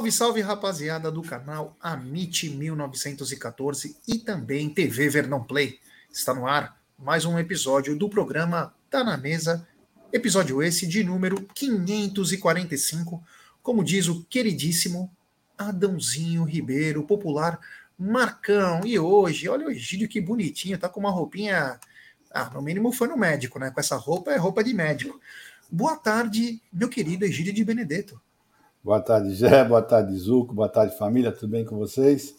Salve, salve, rapaziada do canal Amit 1914 e também TV Verdão Play. Está no ar mais um episódio do programa Tá na Mesa, episódio esse de número 545, como diz o queridíssimo Adãozinho Ribeiro, popular Marcão. E hoje, olha o Egídio que bonitinho, tá com uma roupinha. Ah, no mínimo foi no médico, né? Com essa roupa é roupa de médico. Boa tarde, meu querido Egídio de Benedetto. Boa tarde, Gé. Boa tarde, Zuco. Boa tarde, família. Tudo bem com vocês?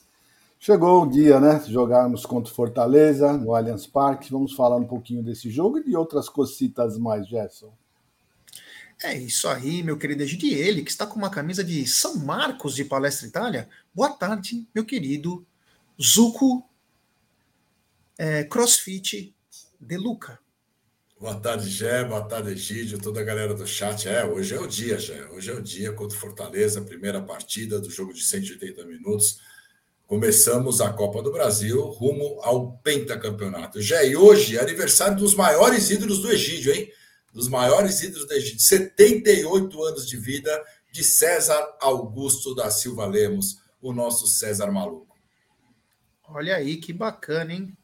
Chegou o dia, né? Jogarmos contra Fortaleza no Allianz Parque. Vamos falar um pouquinho desse jogo e de outras cositas mais, Gerson. É isso aí, meu querido Egídio. E ele, que está com uma camisa de São Marcos de Palestra Itália. Boa tarde, meu querido Zuco é, CrossFit de Luca. Boa tarde, Gé. Boa tarde, Egídio, toda a galera do chat. É, hoje é o dia, Gé. Hoje é o dia contra o Fortaleza, primeira partida do jogo de 180 minutos. Começamos a Copa do Brasil rumo ao pentacampeonato. Gé, e hoje é aniversário dos maiores ídolos do Egídio, hein? Dos maiores ídolos do Egídio. 78 anos de vida de César Augusto da Silva Lemos, o nosso César Maluco. Olha aí, que bacana, hein?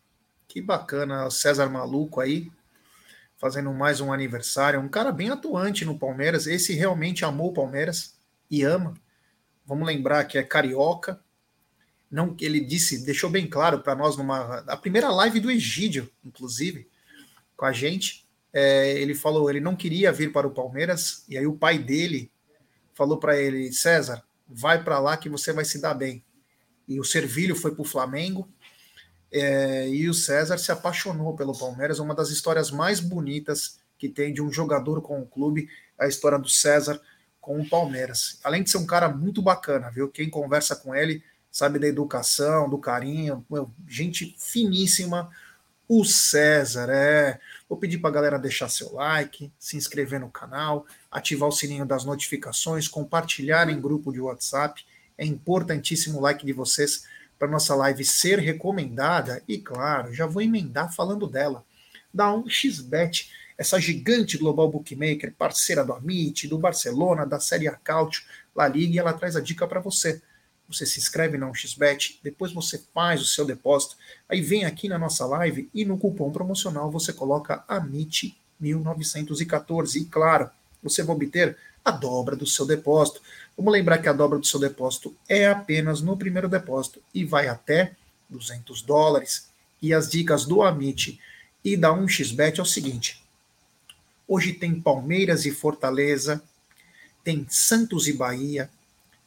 Que bacana o César Maluco aí, fazendo mais um aniversário. Um cara bem atuante no Palmeiras. Esse realmente amou o Palmeiras e ama. Vamos lembrar que é carioca. Não, ele disse, deixou bem claro para nós numa a primeira live do Egídio, inclusive, com a gente. É, ele falou, ele não queria vir para o Palmeiras e aí o pai dele falou para ele, César, vai para lá que você vai se dar bem. E o Servilho foi para o Flamengo é, e o César se apaixonou pelo Palmeiras, uma das histórias mais bonitas que tem de um jogador com o clube, a história do César com o Palmeiras. Além de ser um cara muito bacana, viu? Quem conversa com ele sabe da educação, do carinho, gente finíssima. O César, é. Vou pedir para a galera deixar seu like, se inscrever no canal, ativar o sininho das notificações, compartilhar em grupo de WhatsApp. É importantíssimo o like de vocês para nossa live ser recomendada. E claro, já vou emendar falando dela. Da 1xBet, essa gigante global bookmaker, parceira do Amit, do Barcelona, da Série A Cautio, La Liga, e ela traz a dica para você. Você se inscreve na 1xBet, depois você faz o seu depósito, aí vem aqui na nossa live e no cupom promocional você coloca AMIT1914. E claro, você vai obter a dobra do seu depósito. Vamos lembrar que a dobra do seu depósito é apenas no primeiro depósito e vai até 200 dólares. E as dicas do Amit e da 1xBet é o seguinte: hoje tem Palmeiras e Fortaleza, tem Santos e Bahia,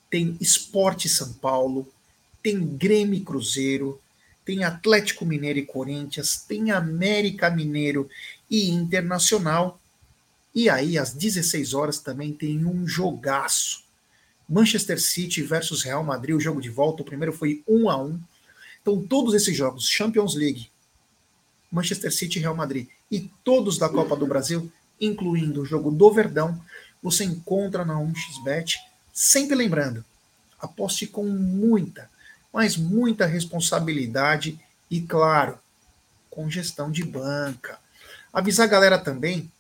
tem Esporte São Paulo, tem Grêmio e Cruzeiro, tem Atlético Mineiro e Corinthians, tem América Mineiro e Internacional. E aí, às 16 horas, também tem um jogaço. Manchester City versus Real Madrid, o jogo de volta. O primeiro foi 1 a 1 Então, todos esses jogos, Champions League, Manchester City e Real Madrid, e todos da Copa do Brasil, incluindo o jogo do Verdão, você encontra na 1xBet. Sempre lembrando, aposte com muita, mas muita responsabilidade e, claro, com gestão de banca. Avisar a galera também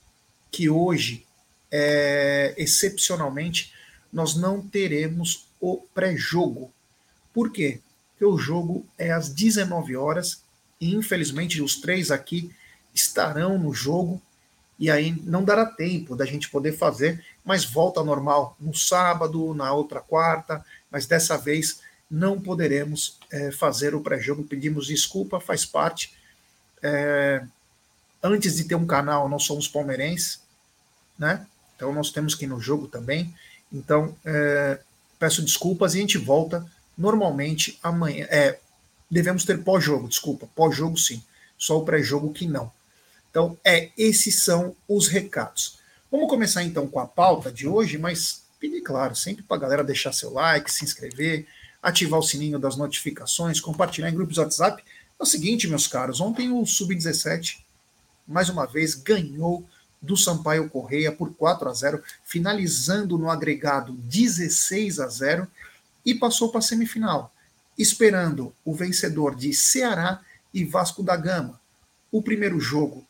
que hoje, é, excepcionalmente, nós não teremos o pré-jogo. Por quê? Porque o jogo é às 19 horas e infelizmente os três aqui estarão no jogo e aí não dará tempo da gente poder fazer, mas volta normal no sábado, na outra quarta, mas dessa vez não poderemos é, fazer o pré-jogo. Pedimos desculpa, faz parte. É, antes de ter um canal, nós somos palmeirenses, né? Então nós temos que ir no jogo também. Então, é, peço desculpas e a gente volta normalmente amanhã. É, devemos ter pós-jogo, desculpa, pós-jogo sim, só o pré-jogo que não. Então, é, esses são os recados. Vamos começar então com a pauta de hoje, mas pedir, claro, sempre para a galera deixar seu like, se inscrever, ativar o sininho das notificações, compartilhar em grupos WhatsApp. É o seguinte, meus caros, ontem o Sub-17, mais uma vez, ganhou do Sampaio Correia por 4 a 0, finalizando no agregado 16 a 0 e passou para a semifinal, esperando o vencedor de Ceará e Vasco da Gama. O primeiro jogo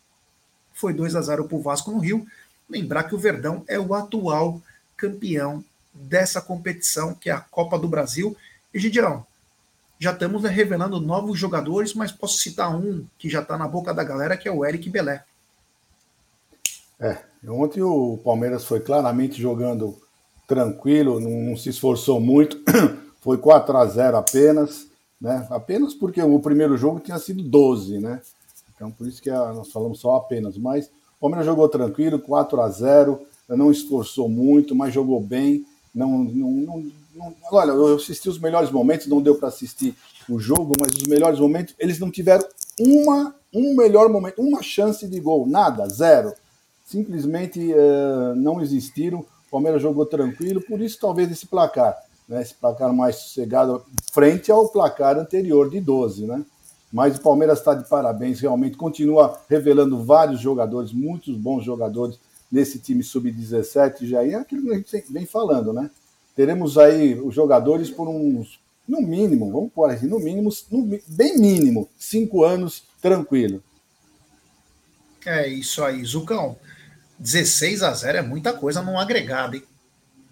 foi 2 a 0 para o Vasco no Rio. Lembrar que o Verdão é o atual campeão dessa competição, que é a Copa do Brasil. E, Gidião, já estamos revelando novos jogadores, mas posso citar um que já está na boca da galera, que é o Eric Belé. É, ontem o Palmeiras foi claramente jogando tranquilo, não, se esforçou muito, foi 4 a 0 apenas, né? Apenas porque o primeiro jogo tinha sido 12, né? Então por isso que nós falamos só apenas, mas o Palmeiras jogou tranquilo, 4 a 0 não esforçou muito, mas jogou bem. Não, não, não, não olha, eu assisti os melhores momentos, não deu para assistir o jogo, mas os melhores momentos, eles não tiveram uma, um melhor momento, uma chance de gol, nada, zero simplesmente uh, não existiram. O Palmeiras jogou tranquilo, por isso talvez esse placar, né, esse placar mais sossegado, frente ao placar anterior de 12, né? Mas o Palmeiras está de parabéns, realmente continua revelando vários jogadores, muitos bons jogadores nesse time sub-17 já. É aquilo que a gente vem falando, né? Teremos aí os jogadores por uns, no mínimo, vamos pôr assim, no mínimo, no, bem mínimo, cinco anos tranquilo. É isso aí, Zucão. 16 a 0 é muita coisa num agregado, hein?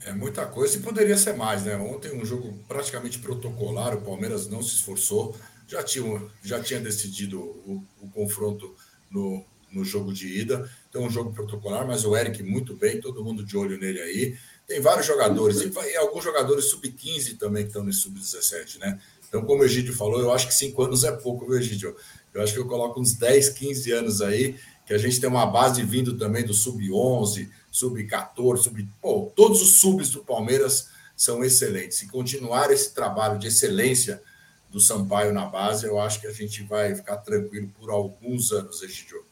É muita coisa e poderia ser mais, né? Ontem um jogo praticamente protocolar, o Palmeiras não se esforçou, já tinha, já tinha decidido o, o confronto no, no jogo de ida. Então, um jogo protocolar, mas o Eric muito bem, todo mundo de olho nele aí. Tem vários jogadores, e, e alguns jogadores sub-15 também que estão nesse sub-17, né? Então, como o Egídio falou, eu acho que cinco anos é pouco, viu, Egídio? Eu acho que eu coloco uns 10, 15 anos aí que a gente tem uma base vindo também do sub-11, sub-14, sub... Todos os subs do Palmeiras são excelentes. Se continuar esse trabalho de excelência do Sampaio na base, eu acho que a gente vai ficar tranquilo por alguns anos, Egidio.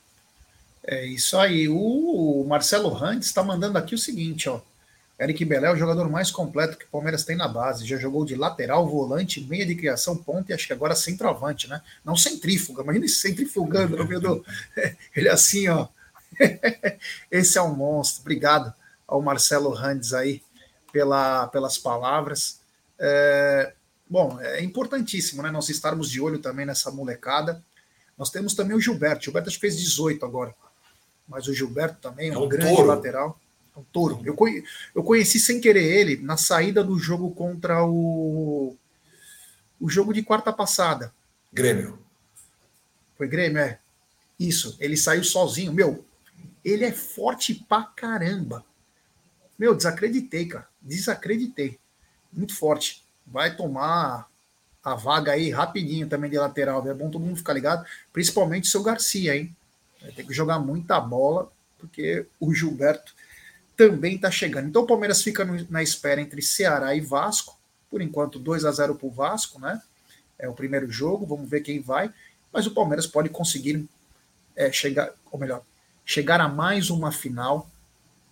É isso aí. O Marcelo Randes está mandando aqui o seguinte, ó. Eric Belé é o jogador mais completo que o Palmeiras tem na base. Já jogou de lateral, volante, meia de criação, ponta e acho que agora centroavante, né? Não centrífuga, imagina esse centrifugando no meio do. Ele é assim, ó. Esse é um monstro. Obrigado ao Marcelo Randes aí pela, pelas palavras. É, bom, é importantíssimo, né? Nós estarmos de olho também nessa molecada. Nós temos também o Gilberto. O Gilberto acho que fez 18 agora. Mas o Gilberto também é um, é um grande touro. lateral. É um touro. Eu, eu conheci sem querer ele na saída do jogo contra o. O jogo de quarta passada. Grêmio. Foi Grêmio, é. Isso. Ele saiu sozinho. Meu, ele é forte pra caramba. Meu, desacreditei, cara. Desacreditei. Muito forte. Vai tomar a vaga aí rapidinho também de lateral. É bom todo mundo ficar ligado. Principalmente o seu Garcia, hein? Vai ter que jogar muita bola, porque o Gilberto também está chegando. Então o Palmeiras fica no, na espera entre Ceará e Vasco. Por enquanto, 2 a 0 para o Vasco, né? É o primeiro jogo, vamos ver quem vai. Mas o Palmeiras pode conseguir é, chegar, ou melhor, chegar a mais uma final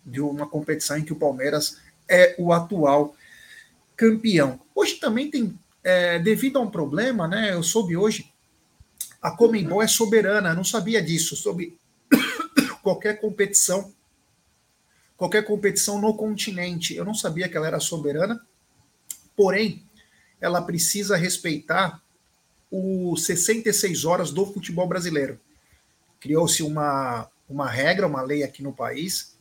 de uma competição em que o Palmeiras é o atual campeão. Hoje também tem, é, devido a um problema, né? Eu soube hoje, a Comembol é soberana, eu não sabia disso, sobre qualquer competição qualquer competição no continente. Eu não sabia que ela era soberana, porém, ela precisa respeitar os 66 horas do futebol brasileiro. Criou-se uma, uma regra, uma lei aqui no país,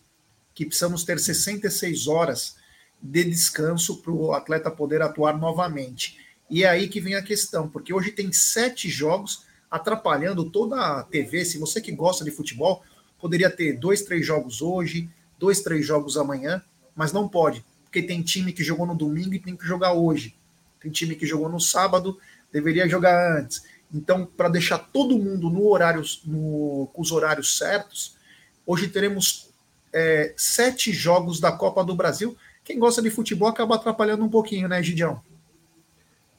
que precisamos ter 66 horas de descanso para o atleta poder atuar novamente. E é aí que vem a questão, porque hoje tem sete jogos atrapalhando toda a TV. Se você que gosta de futebol, poderia ter dois, três jogos hoje, dois, três jogos amanhã, mas não pode, porque tem time que jogou no domingo e tem que jogar hoje. Tem time que jogou no sábado, deveria jogar antes. Então, para deixar todo mundo no horário, no, com os horários certos, hoje teremos é, sete jogos da Copa do Brasil. Quem gosta de futebol acaba atrapalhando um pouquinho, né, Gidião?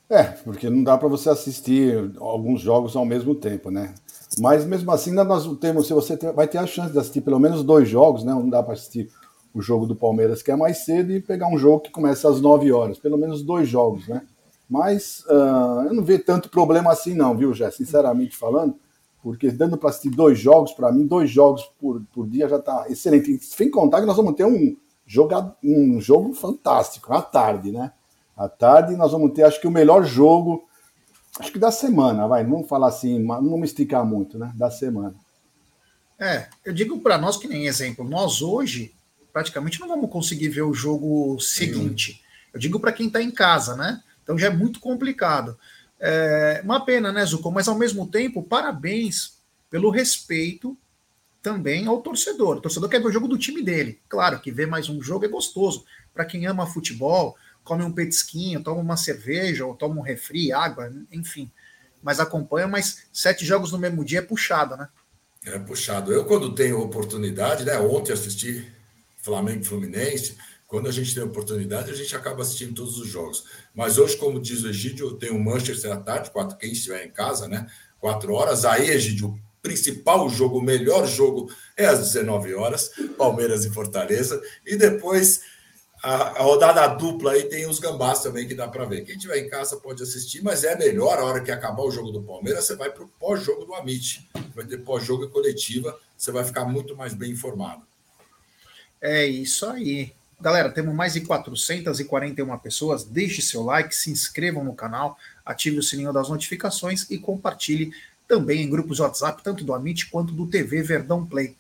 É, porque não dá para você assistir alguns jogos ao mesmo tempo, né? Mas mesmo assim, nós temos, se você vai ter a chance de assistir pelo menos dois jogos, né? Não dá para assistir o jogo do Palmeiras, que é mais cedo, e pegar um jogo que começa às 9 horas, pelo menos dois jogos, né? Mas uh, eu não vejo tanto problema assim, não, viu, Jé? Sinceramente falando, porque dando para assistir dois jogos, para mim, dois jogos por, por dia já está excelente. Sem contar que nós vamos ter um, jogo um jogo fantástico, à tarde, né? À tarde nós vamos ter, acho que, o melhor jogo acho que da semana, vai, vamos falar assim, não vamos esticar muito, né? Da semana. É, eu digo para nós que nem exemplo, nós hoje praticamente não vamos conseguir ver o jogo seguinte. Eu digo para quem está em casa, né? Então já é muito complicado. É uma pena, né, Zuko? Mas ao mesmo tempo, parabéns pelo respeito também ao torcedor. O torcedor quer ver o jogo do time dele. Claro que ver mais um jogo é gostoso. Para quem ama futebol, come um petisquinho, toma uma cerveja, ou toma um refri, água, enfim. Mas acompanha, mas sete jogos no mesmo dia é puxado, né? É puxado. Eu, quando tenho oportunidade, né? Ontem assisti Flamengo Fluminense. Quando a gente tem oportunidade, a gente acaba assistindo todos os jogos. Mas hoje, como diz o Egídio, eu tenho Manchester à tarde, quatro, quem estiver em casa, né? Quatro horas. Aí, Egídio, principal jogo, o melhor jogo é às 19 horas, Palmeiras e Fortaleza. E depois a, a, rodada dupla aí tem os gambás também que dá para ver. Quem tiver em casa pode assistir, mas é melhor a hora que acabar o jogo do Palmeiras, você vai para o pós-jogo do Amit. Vai ter pós-jogo e coletiva, você vai ficar muito mais bem informado. É isso aí. Galera, temos mais de 441 pessoas. Deixe seu like, se inscrevam no canal, ative o sininho das notificações e compartilhe também em grupos de WhatsApp, tanto do Amit quanto do TV Verdão Play.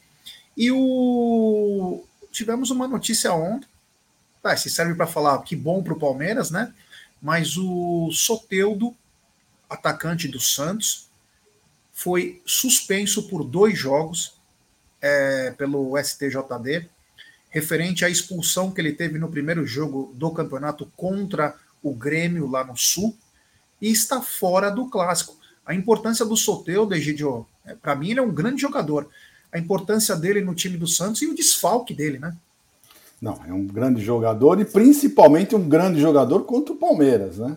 E o tivemos uma notícia ontem Tá, se serve para falar que bom para o Palmeiras, né? Mas o Soteudo, atacante do Santos, foi suspenso por dois jogos é, pelo STJD, referente à expulsão que ele teve no primeiro jogo do campeonato contra o Grêmio lá no Sul, e está fora do clássico. A importância do Soteudo, Egidio, é, para mim ele é um grande jogador. A importância dele no time do Santos e o desfalque dele, né? Não, é um grande jogador e principalmente um grande jogador contra o Palmeiras, né?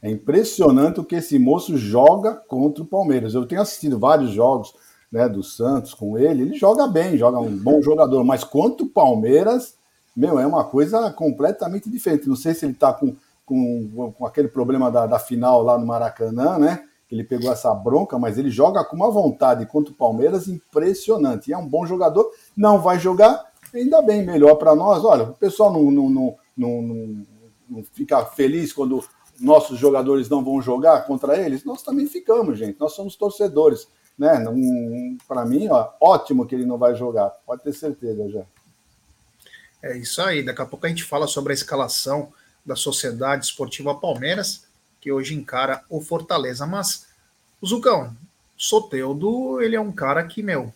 É impressionante o que esse moço joga contra o Palmeiras. Eu tenho assistido vários jogos né, do Santos com ele, ele joga bem, joga um bom jogador, mas contra o Palmeiras, meu, é uma coisa completamente diferente. Não sei se ele está com, com, com aquele problema da, da final lá no Maracanã, né? Ele pegou essa bronca, mas ele joga com uma vontade contra o Palmeiras impressionante. E é um bom jogador, não vai jogar, ainda bem, melhor para nós. Olha, o pessoal não, não, não, não, não fica feliz quando nossos jogadores não vão jogar contra eles. Nós também ficamos, gente. Nós somos torcedores. Né? Para mim, ó, ótimo que ele não vai jogar. Pode ter certeza já. É isso aí. Daqui a pouco a gente fala sobre a escalação da Sociedade Esportiva Palmeiras, que hoje encara o Fortaleza. Mas, o Zucão, Soteudo, ele é um cara que, meu,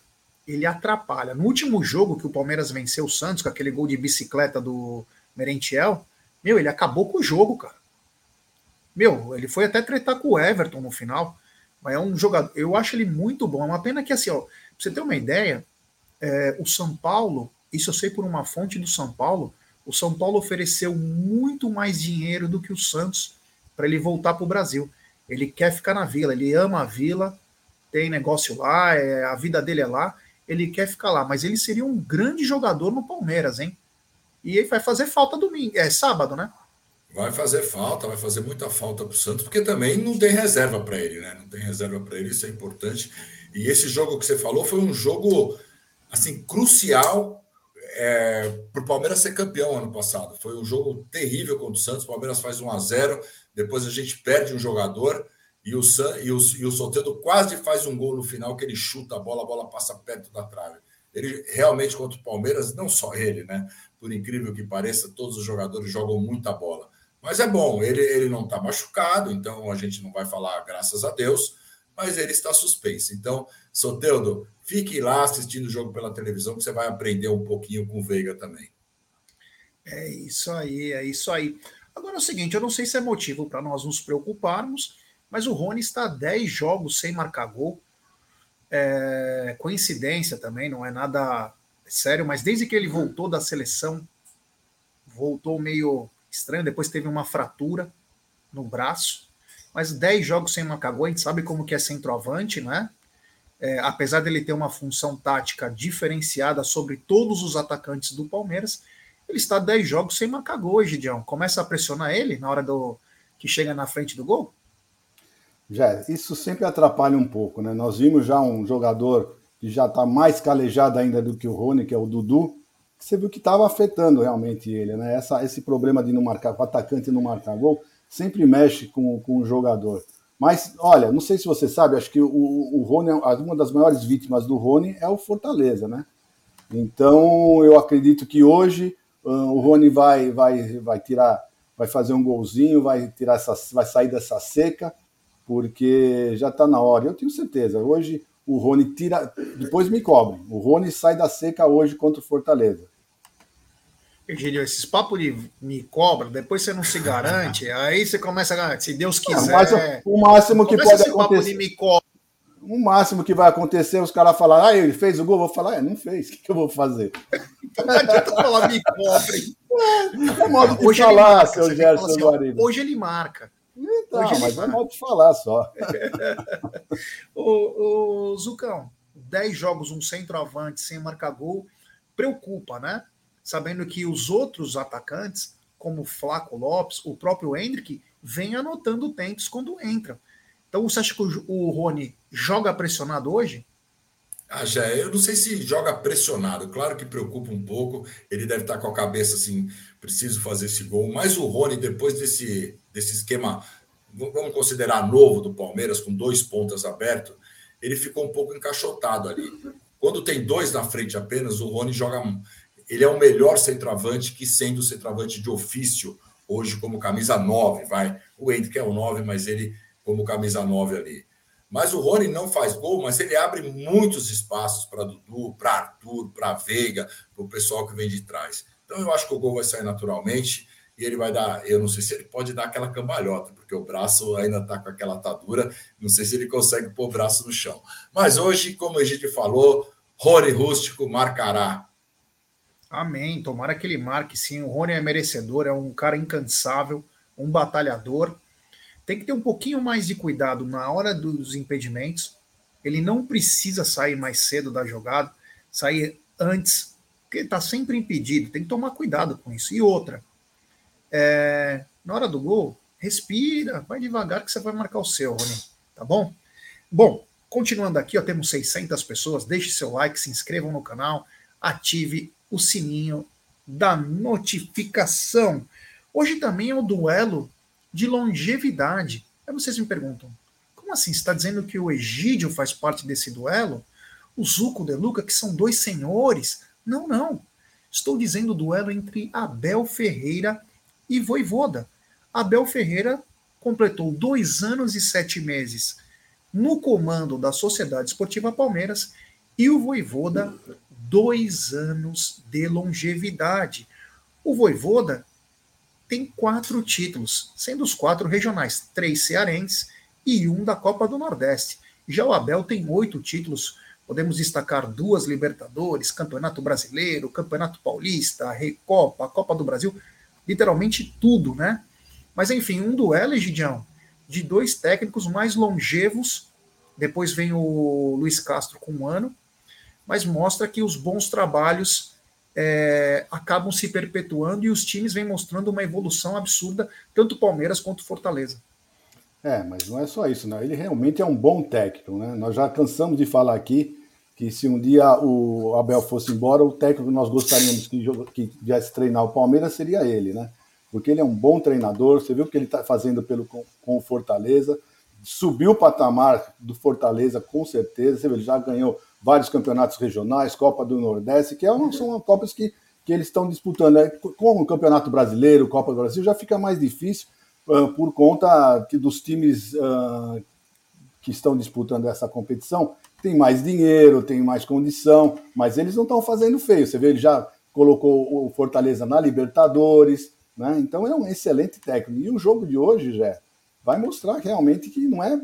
ele atrapalha. No último jogo que o Palmeiras venceu o Santos, com aquele gol de bicicleta do Merentiel, meu, ele acabou com o jogo, cara. Meu, ele foi até tretar com o Everton no final. Mas é um jogador. Eu acho ele muito bom. É uma pena que, assim, ó, pra você ter uma ideia, é, o São Paulo, isso eu sei por uma fonte do São Paulo, o São Paulo ofereceu muito mais dinheiro do que o Santos para ele voltar para o Brasil. Ele quer ficar na vila, ele ama a vila, tem negócio lá, é, a vida dele é lá ele quer ficar lá, mas ele seria um grande jogador no Palmeiras, hein? E ele vai fazer falta domingo, é sábado, né? Vai fazer falta, vai fazer muita falta para o Santos, porque também não tem reserva para ele, né? Não tem reserva para ele, isso é importante. E esse jogo que você falou foi um jogo assim crucial é, para o Palmeiras ser campeão ano passado. Foi um jogo terrível contra o Santos. O Palmeiras faz 1 a 0 depois a gente perde um jogador. E o, San, e, o, e o Soteldo quase faz um gol no final, que ele chuta a bola, a bola passa perto da trave. Ele realmente, contra o Palmeiras, não só ele, né? Por incrível que pareça, todos os jogadores jogam muita bola. Mas é bom, ele, ele não está machucado, então a gente não vai falar graças a Deus, mas ele está suspenso. Então, Soteldo, fique lá assistindo o jogo pela televisão, que você vai aprender um pouquinho com o Veiga também. É isso aí, é isso aí. Agora é o seguinte, eu não sei se é motivo para nós nos preocuparmos, mas o Rony está 10 jogos sem marcar gol. É, coincidência também, não é nada sério, mas desde que ele voltou da seleção, voltou meio estranho, depois teve uma fratura no braço, mas 10 jogos sem marcar gol, a gente sabe como que é centroavante, né? É, apesar dele ter uma função tática diferenciada sobre todos os atacantes do Palmeiras, ele está 10 jogos sem marcar gol, Gidião. Começa a pressionar ele na hora do que chega na frente do gol? Já, isso sempre atrapalha um pouco, né? Nós vimos já um jogador que já está mais calejado ainda do que o Rony, que é o Dudu, que você viu que estava afetando realmente ele, né? Essa, esse problema de não marcar, o atacante não marcar gol, sempre mexe com, com o jogador. Mas, olha, não sei se você sabe, acho que o, o Rony, uma das maiores vítimas do Rony é o Fortaleza, né? Então, eu acredito que hoje uh, o Rony vai, vai, vai tirar, vai fazer um golzinho, vai tirar essa, vai sair dessa seca, porque já está na hora. Eu tenho certeza. Hoje o Rony tira, depois me cobre. O Rony sai da seca hoje contra o Fortaleza. Virgílio, esses papos de me cobra, depois você não se garante, aí você começa a garantir, se Deus quiser. Não, o máximo que pode acontecer. me cobra. O máximo que vai acontecer, os caras falar, ah, ele fez o gol, eu vou falar, é, não fez, o que, que eu vou fazer? então não adianta falar me cobre. É, é modo de hoje falar, marca, seu Gerson assim, Hoje ele marca. Então, hoje mas é modo de falar só. o, o Zucão, 10 jogos, um centroavante sem marcar gol, preocupa, né? sabendo que os outros atacantes, como Flaco Lopes, o próprio Hendrick, vem anotando tempos quando entram. Então, você acha que o Rony joga pressionado hoje? Ah, já, eu não sei se joga pressionado, claro que preocupa um pouco, ele deve estar com a cabeça assim, preciso fazer esse gol, mas o Rony, depois desse, desse esquema, vamos considerar novo do Palmeiras, com dois pontas abertos, ele ficou um pouco encaixotado ali. Quando tem dois na frente apenas, o Rony joga ele é o melhor centroavante que sendo centroavante de ofício hoje como camisa 9, vai. O Hendrick é o 9, mas ele como camisa 9 ali. Mas o Rony não faz gol, mas ele abre muitos espaços para Dudu, para Arthur, para Veiga, para o pessoal que vem de trás. Então eu acho que o gol vai sair naturalmente e ele vai dar, eu não sei se ele pode dar aquela cambalhota, porque o braço ainda está com aquela atadura, não sei se ele consegue pôr o braço no chão. Mas hoje, como a gente falou, Rony Rústico marcará Amém. Tomara que ele marque, sim. O Rony é merecedor, é um cara incansável, um batalhador. Tem que ter um pouquinho mais de cuidado na hora dos impedimentos. Ele não precisa sair mais cedo da jogada, sair antes, porque está sempre impedido. Tem que tomar cuidado com isso. E outra, é, na hora do gol, respira, vai devagar que você vai marcar o seu, Rony. Tá bom? Bom, continuando aqui, ó, temos 600 pessoas. Deixe seu like, se inscrevam no canal, ative o sininho da notificação. Hoje também é o duelo de longevidade. Aí vocês me perguntam, como assim? Você está dizendo que o Egídio faz parte desse duelo? O Zuco de Luca, que são dois senhores? Não, não. Estou dizendo o duelo entre Abel Ferreira e Voivoda. Abel Ferreira completou dois anos e sete meses no comando da Sociedade Esportiva Palmeiras e o Voivoda dois anos de longevidade. O Voivoda tem quatro títulos, sendo os quatro regionais, três cearenses e um da Copa do Nordeste. Já o Abel tem oito títulos, podemos destacar duas Libertadores, Campeonato Brasileiro, Campeonato Paulista, Recopa, Copa do Brasil, literalmente tudo, né? Mas enfim, um duelo, Egidião, de dois técnicos mais longevos. Depois vem o Luiz Castro com um ano, mas mostra que os bons trabalhos é, acabam se perpetuando e os times vêm mostrando uma evolução absurda, tanto Palmeiras quanto Fortaleza. É, mas não é só isso, né? Ele realmente é um bom técnico, né? Nós já cansamos de falar aqui que se um dia o Abel fosse embora, o técnico que nós gostaríamos que, que viesse treinar o Palmeiras seria ele, né? Porque ele é um bom treinador, você viu o que ele está fazendo pelo, com, com o Fortaleza, subiu o patamar do Fortaleza com certeza, você viu, ele já ganhou vários campeonatos regionais, Copa do Nordeste, que é uma, são Copas que, que eles estão disputando. Né? Com o Campeonato Brasileiro, Copa do Brasil, já fica mais difícil uh, por conta que dos times uh, que estão disputando essa competição tem mais dinheiro, tem mais condição, mas eles não estão fazendo feio. Você vê, ele já colocou o Fortaleza na Libertadores, né? então é um excelente técnico. E o jogo de hoje, já vai mostrar realmente que não é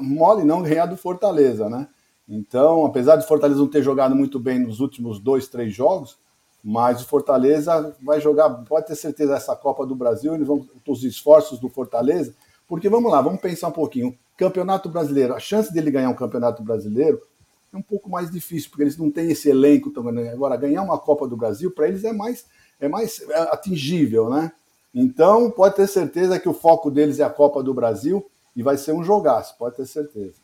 mole não ganhar do Fortaleza, né? Então, apesar de Fortaleza não ter jogado muito bem nos últimos dois, três jogos, mas o Fortaleza vai jogar, pode ter certeza, essa Copa do Brasil, eles vão os esforços do Fortaleza, porque vamos lá, vamos pensar um pouquinho. Campeonato Brasileiro, a chance dele ganhar um Campeonato Brasileiro é um pouco mais difícil, porque eles não têm esse elenco também. Agora, ganhar uma Copa do Brasil, para eles é mais, é mais é atingível, né? Então, pode ter certeza que o foco deles é a Copa do Brasil e vai ser um jogaço, pode ter certeza.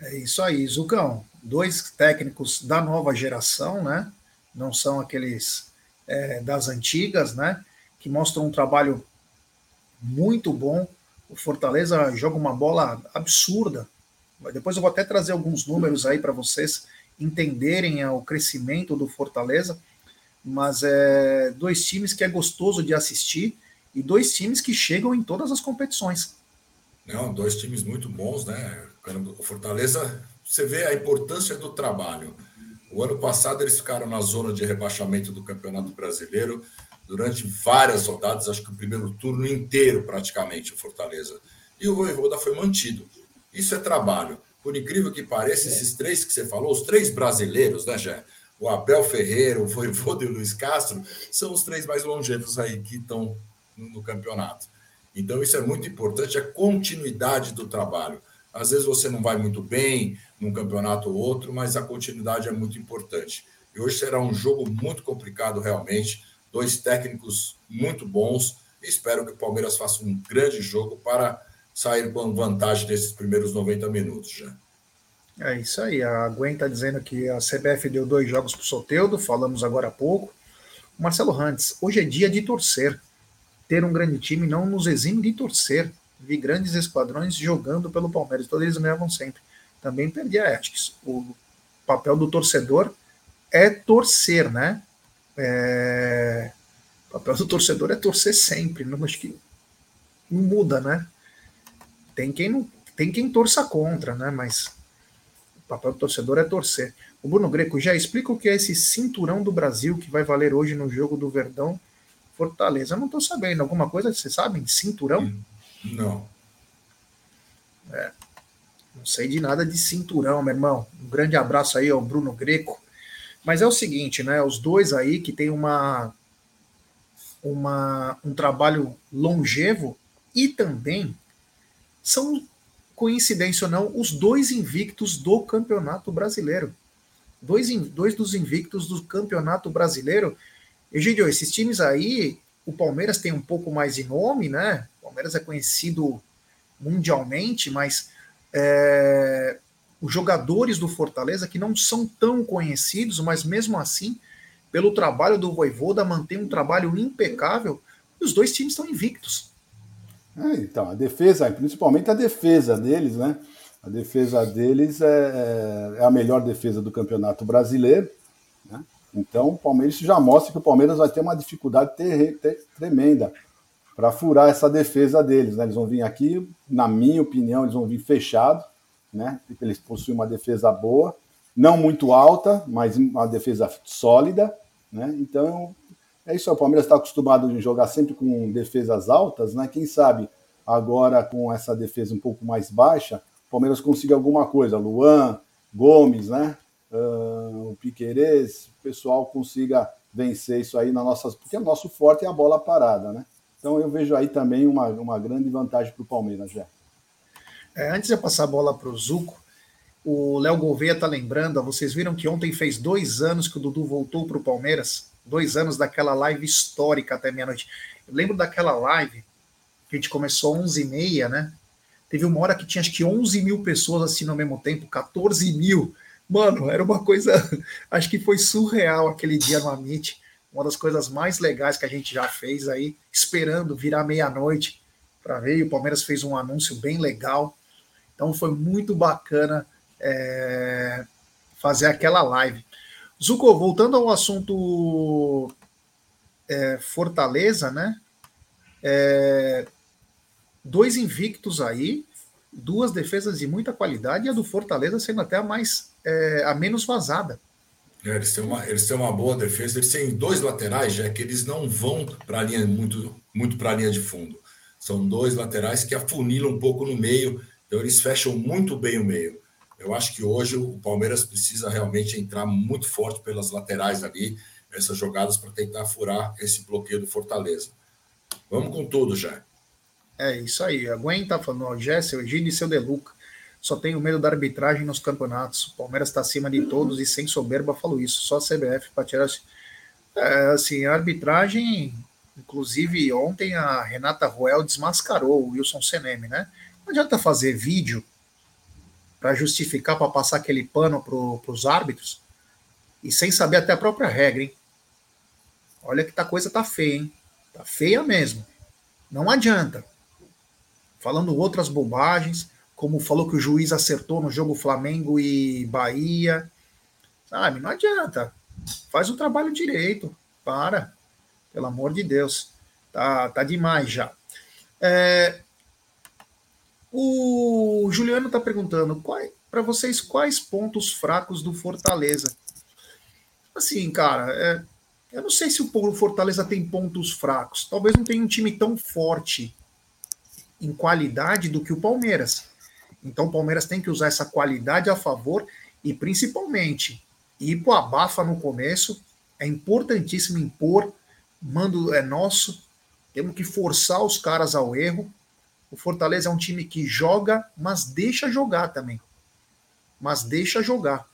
É isso aí, Zucão. Dois técnicos da nova geração, né? Não são aqueles é, das antigas, né? Que mostram um trabalho muito bom. O Fortaleza joga uma bola absurda. Depois eu vou até trazer alguns números aí para vocês entenderem o crescimento do Fortaleza, mas é dois times que é gostoso de assistir e dois times que chegam em todas as competições. Não, dois times muito bons, né? O Fortaleza, você vê a importância do trabalho. O ano passado eles ficaram na zona de rebaixamento do Campeonato Brasileiro durante várias rodadas, acho que o primeiro turno inteiro praticamente, o Fortaleza. E o Voivoda foi mantido. Isso é trabalho. Por incrível que pareça, esses três que você falou, os três brasileiros, né, Jé? O Abel Ferreira, o Voivoda e o Luiz Castro, são os três mais longevos aí que estão no, campeonato. Então, isso é muito importante, a continuidade do trabalho. Às vezes você não vai muito bem num campeonato ou outro, mas a continuidade é muito importante. E hoje será um jogo muito complicado, realmente. Dois técnicos muito bons. Espero que o Palmeiras faça um grande jogo para sair com vantagem nesses primeiros 90 minutos já. É isso aí. A Gwen está dizendo que a CBF deu dois jogos para o Soteudo, falamos agora há pouco. Marcelo Rantes, hoje é dia de torcer. Ter um grande time não nos exime de torcer. Vi grandes esquadrões jogando pelo Palmeiras, todos eles ganhavam sempre. Também perdi a Ethics. O papel do torcedor é torcer, né? É... O papel do torcedor é torcer sempre. Não acho que não muda, né? Tem quem não tem quem torça contra, né? Mas o papel do torcedor é torcer. O Bruno Greco já explica o que é esse cinturão do Brasil que vai valer hoje no jogo do Verdão Fortaleza. Eu não estou sabendo. Alguma coisa vocês sabem? Cinturão? Não. É, não sei de nada de cinturão, meu irmão. Um grande abraço aí ao Bruno Greco. Mas é o seguinte, né? Os dois aí que tem uma, uma um trabalho longevo e também são, coincidência ou não, os dois invictos do Campeonato Brasileiro. Dois, dois dos invictos do Campeonato Brasileiro. Egidio, esses times aí, o Palmeiras tem um pouco mais de nome, né? O Palmeiras é conhecido mundialmente, mas é, os jogadores do Fortaleza que não são tão conhecidos, mas mesmo assim, pelo trabalho do Voivoda, mantém um trabalho impecável, e os dois times estão invictos. É, então, a defesa, principalmente a defesa deles, né? A defesa deles é, é, é a melhor defesa do Campeonato Brasileiro. Então, o Palmeiras já mostra que o Palmeiras vai ter uma dificuldade ter, ter, tremenda para furar essa defesa deles. Né? Eles vão vir aqui, na minha opinião, eles vão vir fechado, né? Porque eles possuem uma defesa boa, não muito alta, mas uma defesa sólida. Né? Então, é isso, o Palmeiras está acostumado a jogar sempre com defesas altas, né? Quem sabe agora com essa defesa um pouco mais baixa, o Palmeiras consiga alguma coisa. Luan, Gomes, né? Uh, o Piquerez, o pessoal consiga vencer isso aí na nossa. Porque o nosso forte é a bola parada, né? Então eu vejo aí também uma, uma grande vantagem para o Palmeiras já. É, antes de passar a bola para o Zuco, o Léo Gouveia está lembrando, vocês viram que ontem fez dois anos que o Dudu voltou para o Palmeiras? dois anos daquela live histórica até meia-noite. Eu lembro daquela live que a gente começou às 11h30, né? Teve uma hora que tinha acho que 11 mil pessoas assistindo ao mesmo tempo, 14 mil. Mano, era uma coisa. Acho que foi surreal aquele dia no Amit. Uma das coisas mais legais que a gente já fez aí, esperando virar meia-noite para ver. E o Palmeiras fez um anúncio bem legal. Então foi muito bacana é, fazer aquela live. Zuko, voltando ao assunto é, Fortaleza, né? É, dois invictos aí, duas defesas de muita qualidade e a do Fortaleza sendo até a mais é, a menos vazada. É, eles, têm uma, eles têm uma boa defesa, eles têm dois laterais, já que eles não vão para a linha muito, muito para a linha de fundo. São dois laterais que afunilam um pouco no meio, então eles fecham muito bem o meio. Eu acho que hoje o Palmeiras precisa realmente entrar muito forte pelas laterais ali, essas jogadas para tentar furar esse bloqueio do Fortaleza. Vamos com tudo já. É isso aí. A Gwen tá falando, ó, Jé, seu Egídio e seu Deluca. Só tenho medo da arbitragem nos campeonatos. O Palmeiras está acima de todos e sem soberba falou isso. Só a CBF para tirar. É, assim, a arbitragem, inclusive ontem a Renata Roel desmascarou o Wilson Seneme, né? Não adianta fazer vídeo para justificar, para passar aquele pano para os árbitros, e sem saber até a própria regra, hein? Olha que a coisa tá feia, hein? Tá feia mesmo. Não adianta. Falando outras bobagens, como falou que o juiz acertou no jogo Flamengo e Bahia. Sabe? Não adianta. Faz o trabalho direito. Para. Pelo amor de Deus. Tá, tá demais já. É, o Juliano está perguntando para vocês quais pontos fracos do Fortaleza. Assim, cara, é, eu não sei se o Fortaleza tem pontos fracos. Talvez não tenha um time tão forte em qualidade do que o Palmeiras. Então o Palmeiras tem que usar essa qualidade a favor e principalmente ir para abafa no começo. É importantíssimo impor, mando é nosso. Temos que forçar os caras ao erro o Fortaleza é um time que joga, mas deixa jogar também. Mas deixa jogar.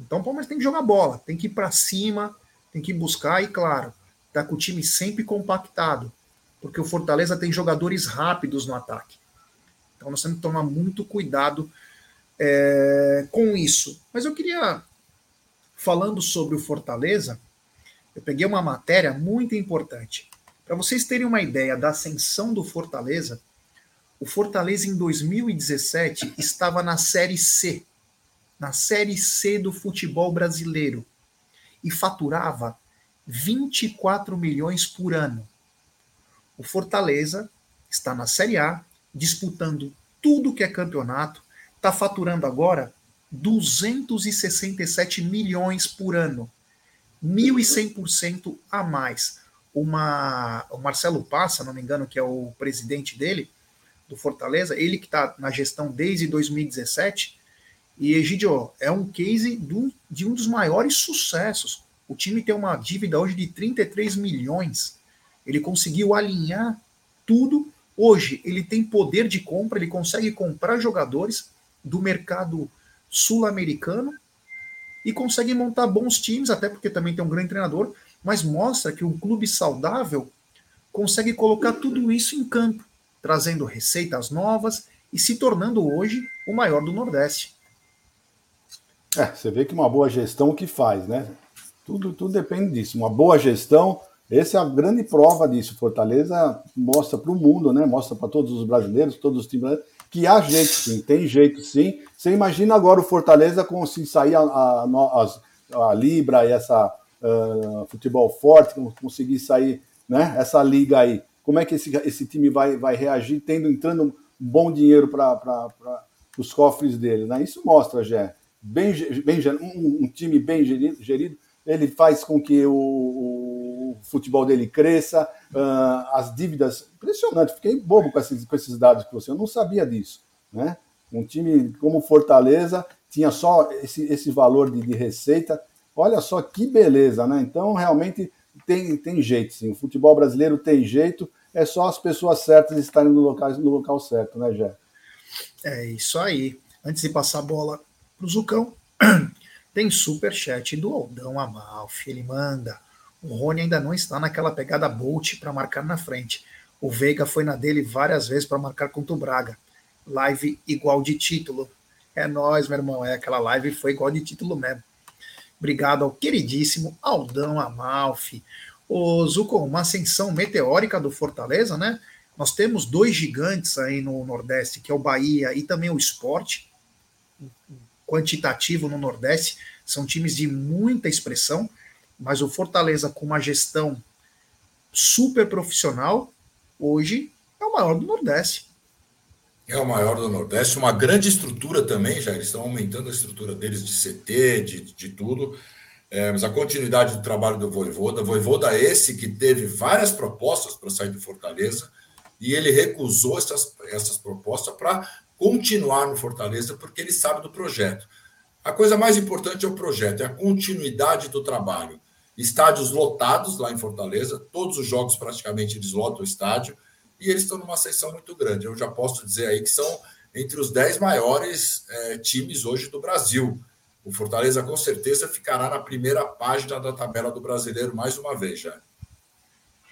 Então o Palmeiras tem que jogar bola, tem que ir para cima, tem que buscar e, claro, tá com o time sempre compactado, porque o Fortaleza tem jogadores rápidos no ataque. Então nós temos que tomar muito cuidado é, com isso. Mas eu queria, falando sobre o Fortaleza, eu peguei uma matéria muito importante. Para vocês terem uma ideia da ascensão do Fortaleza, o Fortaleza em 2017 estava na Série C, na Série C do futebol brasileiro, e faturava 24 milhões por ano. O Fortaleza está na Série A, disputando tudo que é campeonato, está faturando agora 267 milhões por ano, 1.100% a mais. Uma, o Marcelo Passa, não me engano, que é o presidente dele, do Fortaleza, ele que está na gestão desde 2017. E Egidio, é um case do, de um dos maiores sucessos. O time tem uma dívida hoje de 33 milhões. Ele conseguiu alinhar tudo. Hoje ele tem poder de compra, ele consegue comprar jogadores do mercado sul-americano e consegue montar bons times, até porque também tem um grande treinador, mas mostra que um clube saudável consegue colocar tudo isso em campo trazendo receitas novas e se tornando hoje o maior do Nordeste. É, você vê que uma boa gestão o que faz, né? Tudo, tudo depende disso. Uma boa gestão, essa é a grande prova disso. Fortaleza mostra para o mundo, né? Mostra para todos os brasileiros, todos os times que há jeito sim, tem jeito sim. Você imagina agora o Fortaleza com se sair a, a, a, a Libra e essa uh, futebol forte, conseguir sair, né? Essa liga aí como é que esse, esse time vai, vai reagir, tendo entrando bom dinheiro para os cofres dele. Né? Isso mostra, Jé. Bem, bem, um, um time bem gerido, gerido, ele faz com que o, o futebol dele cresça, uh, as dívidas. Impressionante, fiquei bobo com esses, com esses dados que você. Eu não sabia disso. Né? Um time como Fortaleza tinha só esse, esse valor de, de receita. Olha só que beleza, né? Então, realmente tem, tem jeito, sim. O futebol brasileiro tem jeito é só as pessoas certas estarem no local, no local certo, né, Jé? É isso aí. Antes de passar a bola pro Zucão, tem super chat do Aldão Amalfi. Ele manda. O Rony ainda não está naquela pegada Bolt para marcar na frente. O Veiga foi na dele várias vezes para marcar contra o Braga. Live igual de título. É nós, meu irmão. É aquela live foi igual de título mesmo. Obrigado ao queridíssimo Aldão Amalfi. O Zuko, uma ascensão meteórica do Fortaleza, né? Nós temos dois gigantes aí no Nordeste, que é o Bahia e também o Esporte, quantitativo no Nordeste, são times de muita expressão, mas o Fortaleza, com uma gestão super profissional, hoje é o maior do Nordeste. É o maior do Nordeste, uma grande estrutura também, já eles estão aumentando a estrutura deles de CT, de, de tudo. É, mas a continuidade do trabalho do Voivoda, Voivoda esse que teve várias propostas para sair do Fortaleza e ele recusou essas, essas propostas para continuar no Fortaleza porque ele sabe do projeto. A coisa mais importante é o projeto, é a continuidade do trabalho. Estádios lotados lá em Fortaleza, todos os jogos praticamente eles lotam o estádio e eles estão numa seção muito grande. Eu já posso dizer aí que são entre os dez maiores é, times hoje do Brasil. O Fortaleza com certeza ficará na primeira página da tabela do brasileiro mais uma vez já.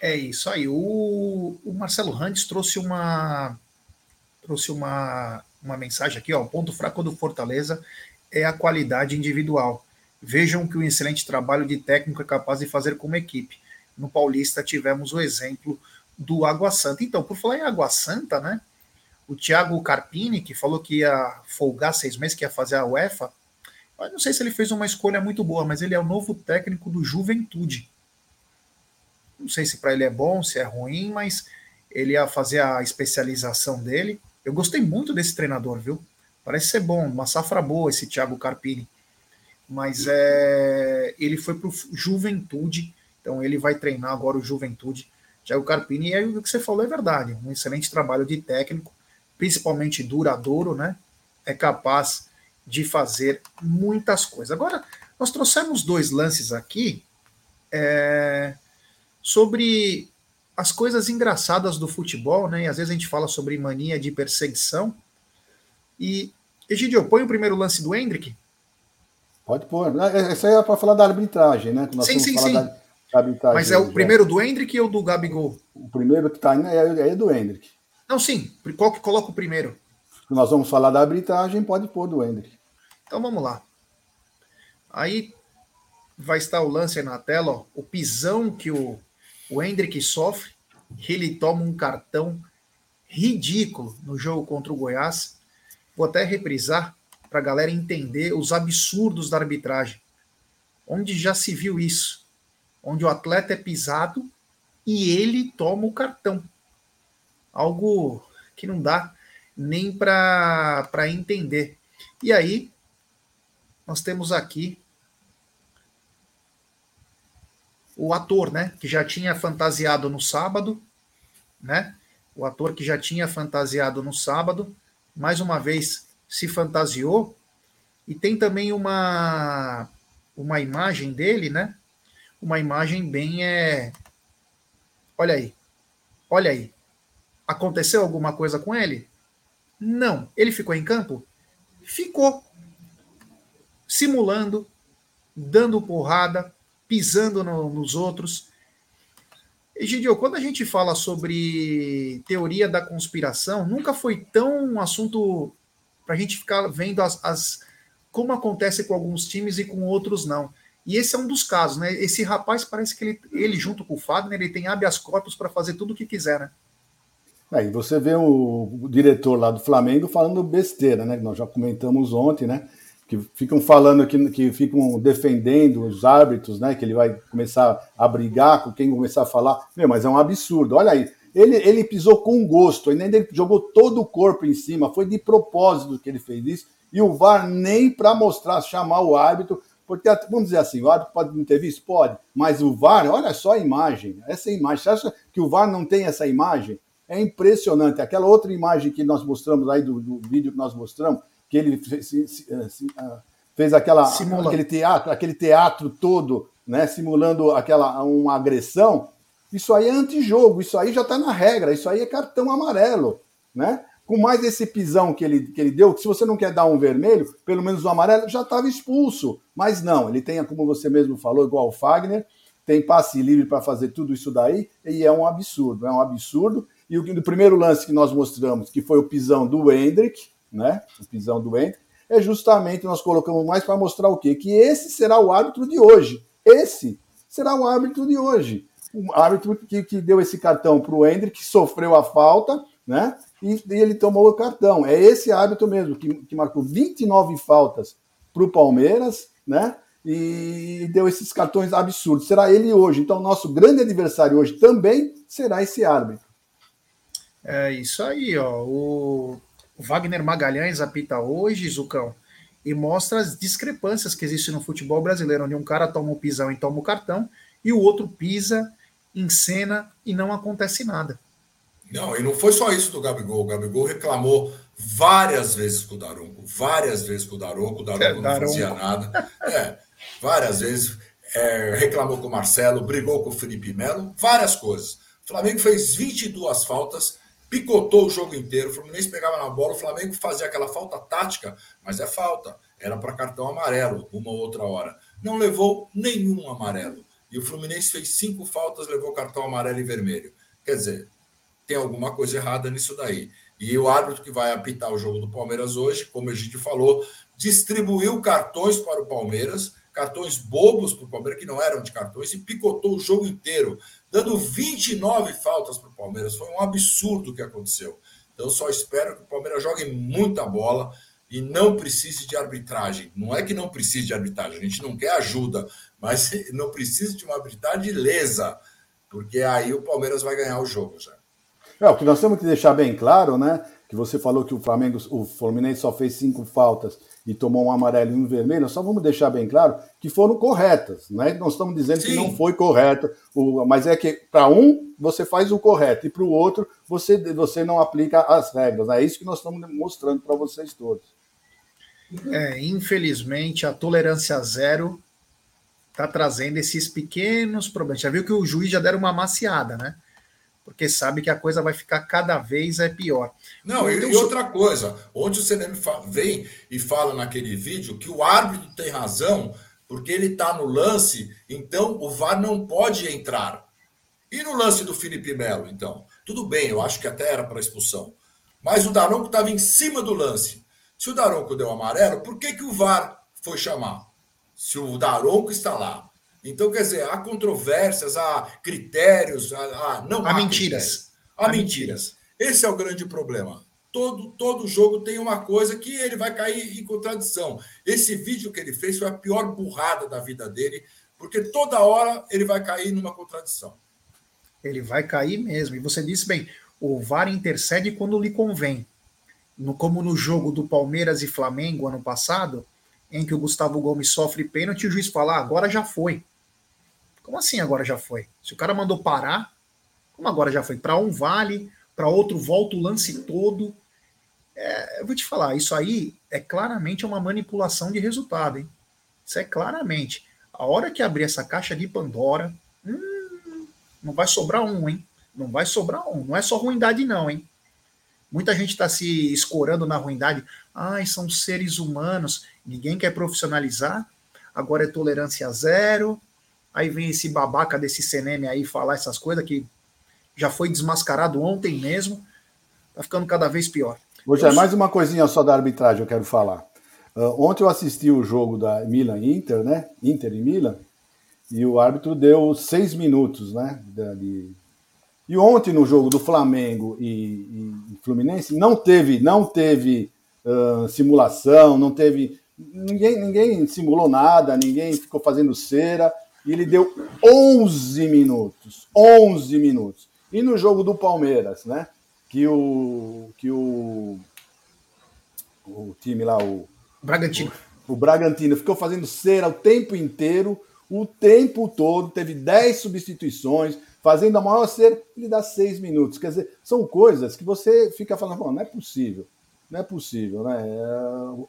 É isso aí. O, o Marcelo Randes trouxe uma trouxe uma, uma mensagem aqui, ó. O ponto fraco do Fortaleza é a qualidade individual. Vejam que o excelente trabalho de técnico é capaz de fazer como equipe. No Paulista tivemos o exemplo do Água Santa. Então, por falar em Água Santa, né? O Thiago Carpini, que falou que ia folgar seis meses, que ia fazer a UEFA, Eu não sei se ele fez uma escolha muito boa, mas ele é o novo técnico do Juventude. Não sei se para ele é bom, se é ruim, mas ele ia fazer a especialização dele. Eu gostei muito desse treinador, viu? Parece ser bom, uma safra boa esse Thiago Carpini. Mas é, ele foi para o Juventude, então ele vai treinar agora o Juventude. Thiago Carpini, e o que você falou é verdade, um excelente trabalho de técnico, principalmente duradouro, né? É capaz de fazer muitas coisas. Agora, nós trouxemos dois lances aqui é, sobre as coisas engraçadas do futebol, né? E às vezes a gente fala sobre mania de perseguição. E, Egidio, põe o primeiro lance do Hendrick. Pode pôr. Isso aí é para falar da arbitragem, né? sim, sim, sim. Da, da Mas é o primeiro do Hendrick ou do Gabigol? O primeiro que está aí é, é do Hendrick. Não, sim. Qual que coloca o primeiro? Nós vamos falar da arbitragem, pode pôr do Hendrick. Então vamos lá. Aí vai estar o lance aí na tela, ó, o pisão que o o Hendrick sofre, ele toma um cartão ridículo no jogo contra o Goiás. Vou até reprisar para a galera entender os absurdos da arbitragem. Onde já se viu isso? Onde o atleta é pisado e ele toma o cartão. Algo que não dá nem para entender. E aí, nós temos aqui o ator, né, que já tinha fantasiado no sábado, né? O ator que já tinha fantasiado no sábado, mais uma vez se fantasiou. E tem também uma uma imagem dele, né? Uma imagem bem é Olha aí. Olha aí. Aconteceu alguma coisa com ele? Não. Ele ficou em campo? Ficou. Simulando, dando porrada, pisando no, nos outros. Egidio, quando a gente fala sobre teoria da conspiração, nunca foi tão um assunto para a gente ficar vendo as, as, como acontece com alguns times e com outros não. E esse é um dos casos, né? Esse rapaz parece que ele, ele junto com o Fagner, ele tem habeas corpus para fazer tudo o que quiser, né? Aí você vê o, o, diretor lá do Flamengo falando besteira, né? Nós já comentamos ontem, né? que ficam falando que, que ficam defendendo os árbitros, né? Que ele vai começar a brigar com quem começar a falar. Meu, mas é um absurdo. Olha aí, ele, ele pisou com gosto, ainda ele jogou todo o corpo em cima, foi de propósito que ele fez isso. E o VAR nem para mostrar, chamar o árbitro, porque vamos dizer assim, o árbitro pode não ter visto, pode, mas o VAR, olha só a imagem, essa imagem. Você acha que o VAR não tem essa imagem? É impressionante. Aquela outra imagem que nós mostramos aí do, do vídeo que nós mostramos que ele eh, ah, fez aquela, aquele teatro, aquele teatro todo, né, simulando aquela uma agressão. Isso aí é antijogo, isso aí já está na regra, isso aí é cartão amarelo, né? Com mais esse pisão que ele, que ele deu, que se você não quer dar um vermelho, pelo menos um amarelo, já estava expulso. Mas não, ele tem, como você mesmo falou, igual o Fagner, tem passe livre para fazer tudo isso daí, e é um absurdo, é um absurdo. E o, o primeiro lance que nós mostramos, que foi o pisão do Hendrick, né? O pisão do Hendrick, é justamente nós colocamos mais para mostrar o quê? Que esse será o árbitro de hoje. Esse será o árbitro de hoje. O árbitro que, que deu esse cartão para o Hendrick, que sofreu a falta, né? E, e, ele tomou o cartão. É esse árbitro mesmo, que, que marcou 29 faltas para o Palmeiras, né? E deu esses cartões absurdos. Será ele hoje. Então, nosso grande adversário hoje também será esse árbitro. É isso aí, ó. O Wagner Magalhães apita hoje, Zucão, e mostra as discrepâncias que existem no futebol brasileiro, onde um cara toma o pisão e toma o cartão, e o outro pisa, encena e não acontece nada. Não, e não foi só isso do Gabigol. O Gabigol reclamou várias vezes com o Daronco, várias vezes com o Daronco, o Daronco é, não Daronco. fazia nada. É, várias vezes é, reclamou com o Marcelo, brigou com o Felipe Melo, várias coisas. O Flamengo fez 22 faltas picotou o jogo inteiro. O Fluminense pegava na bola, o Flamengo fazia aquela falta tática, mas é falta. Era para cartão amarelo, uma ou outra hora. Não levou nenhum amarelo. E o Fluminense fez cinco faltas, levou cartão amarelo e vermelho. Quer dizer, tem alguma coisa errada nisso daí. E o árbitro que vai apitar o jogo do Palmeiras hoje, como a gente falou, distribuiu cartões para o Palmeiras, cartões bobos para o Palmeiras, que não eram de cartões, e picotou o jogo inteiro dando 29 faltas para o Palmeiras. Foi um absurdo o que aconteceu. Então, só espero que o Palmeiras jogue muita bola, e não precise de arbitragem. Não é que não precise de arbitragem, a gente não quer ajuda, mas não precisa de uma arbitragem lesa, porque aí o Palmeiras vai ganhar o jogo já. É, o que nós temos que deixar bem claro, né? Que você falou que o Flamengo, o Fluminense só fez cinco faltas e tomou um amarelo e um vermelho, nós só vamos deixar bem claro que foram corretas. Né? Nós estamos dizendo Sim. que não foi correto, mas é que para um você faz o correto e para o outro você, você não aplica as regras. É isso que nós estamos mostrando para vocês todos. É, infelizmente, a tolerância zero está trazendo esses pequenos problemas. Já viu que o juiz já deram uma maciada, né? porque sabe que a coisa vai ficar cada vez é pior. Não, e, e outra coisa, onde o CNM vem e fala naquele vídeo que o árbitro tem razão, porque ele está no lance, então o VAR não pode entrar. E no lance do Felipe Melo, então? Tudo bem, eu acho que até era para expulsão. Mas o Daronco estava em cima do lance. Se o Daronco deu amarelo, por que, que o VAR foi chamar? Se o Daronco está lá. Então, quer dizer, há controvérsias, há critérios, há, há não há, há mentiras. Há, há mentiras. Esse é o grande problema. Todo, todo jogo tem uma coisa que ele vai cair em contradição. Esse vídeo que ele fez foi a pior burrada da vida dele, porque toda hora ele vai cair numa contradição. Ele vai cair mesmo. E você disse bem, o VAR intercede quando lhe convém. No, como no jogo do Palmeiras e Flamengo ano passado, em que o Gustavo Gomes sofre pênalti, o juiz fala: ah, agora já foi. Como assim agora já foi? Se o cara mandou parar, como agora já foi? Para um vale, para outro volta o lance todo. É, eu vou te falar, isso aí é claramente uma manipulação de resultado, hein? Isso é claramente. A hora que abrir essa caixa de Pandora, hum, não vai sobrar um, hein? Não vai sobrar um. Não é só ruindade, não, hein? Muita gente está se escorando na ruindade. Ai, são seres humanos. Ninguém quer profissionalizar. Agora é tolerância zero. Aí vem esse babaca desse CNM aí falar essas coisas que já foi desmascarado ontem mesmo. Tá ficando cada vez pior. Hoje é mais uma coisinha só da arbitragem eu quero falar. Uh, ontem eu assisti o jogo da Milan Inter, né? Inter e Milan, e o árbitro deu seis minutos, né? De... E ontem no jogo do Flamengo e, e Fluminense não teve, não teve uh, simulação, não teve ninguém, ninguém simulou nada, ninguém ficou fazendo cera e ele deu 11 minutos. 11 minutos. E no jogo do Palmeiras, né? Que o que o o time lá o Bragantino. O, o Bragantino ficou fazendo cera o tempo inteiro, o tempo todo, teve 10 substituições, fazendo a maior cera, ele dá 6 minutos. Quer dizer, são coisas que você fica falando, não é possível. Não é possível, né?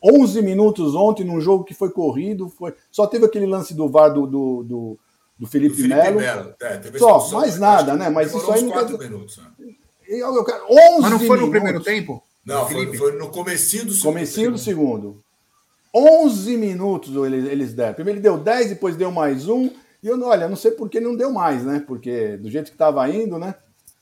11 é, minutos ontem num jogo que foi corrido, foi só teve aquele lance do VAR do, do, do, do Felipe, Felipe Melo. Melo. É, só, mais nada, né? Mas isso aí não quatro minutos, né? eu, eu, 11 Mas não foi no primeiro tempo? Não, foi, foi, no comecinho do segundo. Comecinho do segundo. 11 minutos eles, eles deram. Primeiro ele deu 10, depois deu mais um. E eu, olha, não sei por que não deu mais, né? Porque do jeito que estava indo, né?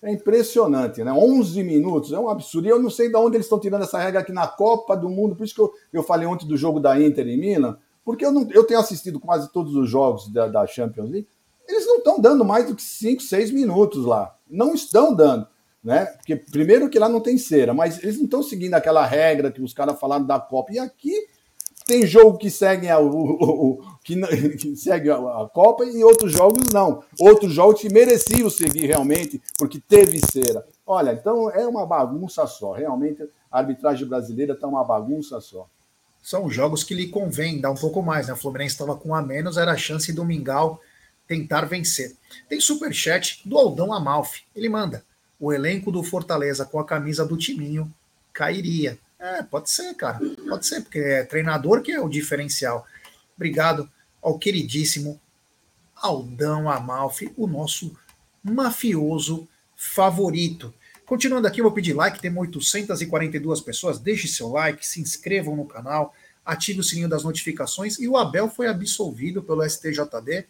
É impressionante, né? 11 minutos, é um absurdo. E eu não sei de onde eles estão tirando essa regra aqui na Copa do Mundo. Por isso que eu, eu falei ontem do jogo da Inter em Milan, porque eu, não, eu tenho assistido quase todos os jogos da, da Champions League. Eles não estão dando mais do que 5, 6 minutos lá. Não estão dando. Né? Porque, primeiro, que lá não tem cera, mas eles não estão seguindo aquela regra que os caras falaram da Copa. E aqui tem jogo que segue a, o, o, que, que, segue a, a, Copa e outros jogos não. Outros jogos que mereciam seguir realmente, porque teve cera. Olha, então é uma bagunça só. Realmente a arbitragem brasileira está uma bagunça só. São jogos que lhe convém dar um pouco mais. Né? O Fluminense estava com a menos, era a chance do Mingau tentar vencer. Tem superchat do Aldão Amalfi. Ele manda: o elenco do Fortaleza com a camisa do Timinho cairia. É, pode ser, cara. Pode ser, porque é treinador que é o diferencial. Obrigado ao queridíssimo Aldão Amalfi, o nosso mafioso favorito. Continuando aqui, eu vou pedir like, temos 842 pessoas. Deixe seu like, se inscrevam no canal, ative o sininho das notificações. E o Abel foi absolvido pelo STJD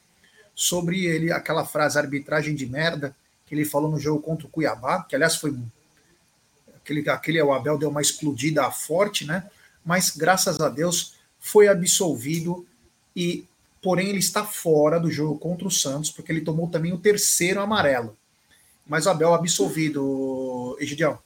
sobre ele aquela frase arbitragem de merda que ele falou no jogo contra o Cuiabá, que aliás foi aquele, aquele o Abel deu uma explodida forte, né? Mas graças a Deus foi absolvido e porém ele está fora do jogo contra o Santos porque ele tomou também o terceiro amarelo. Mas o Abel absolvido, Egidião.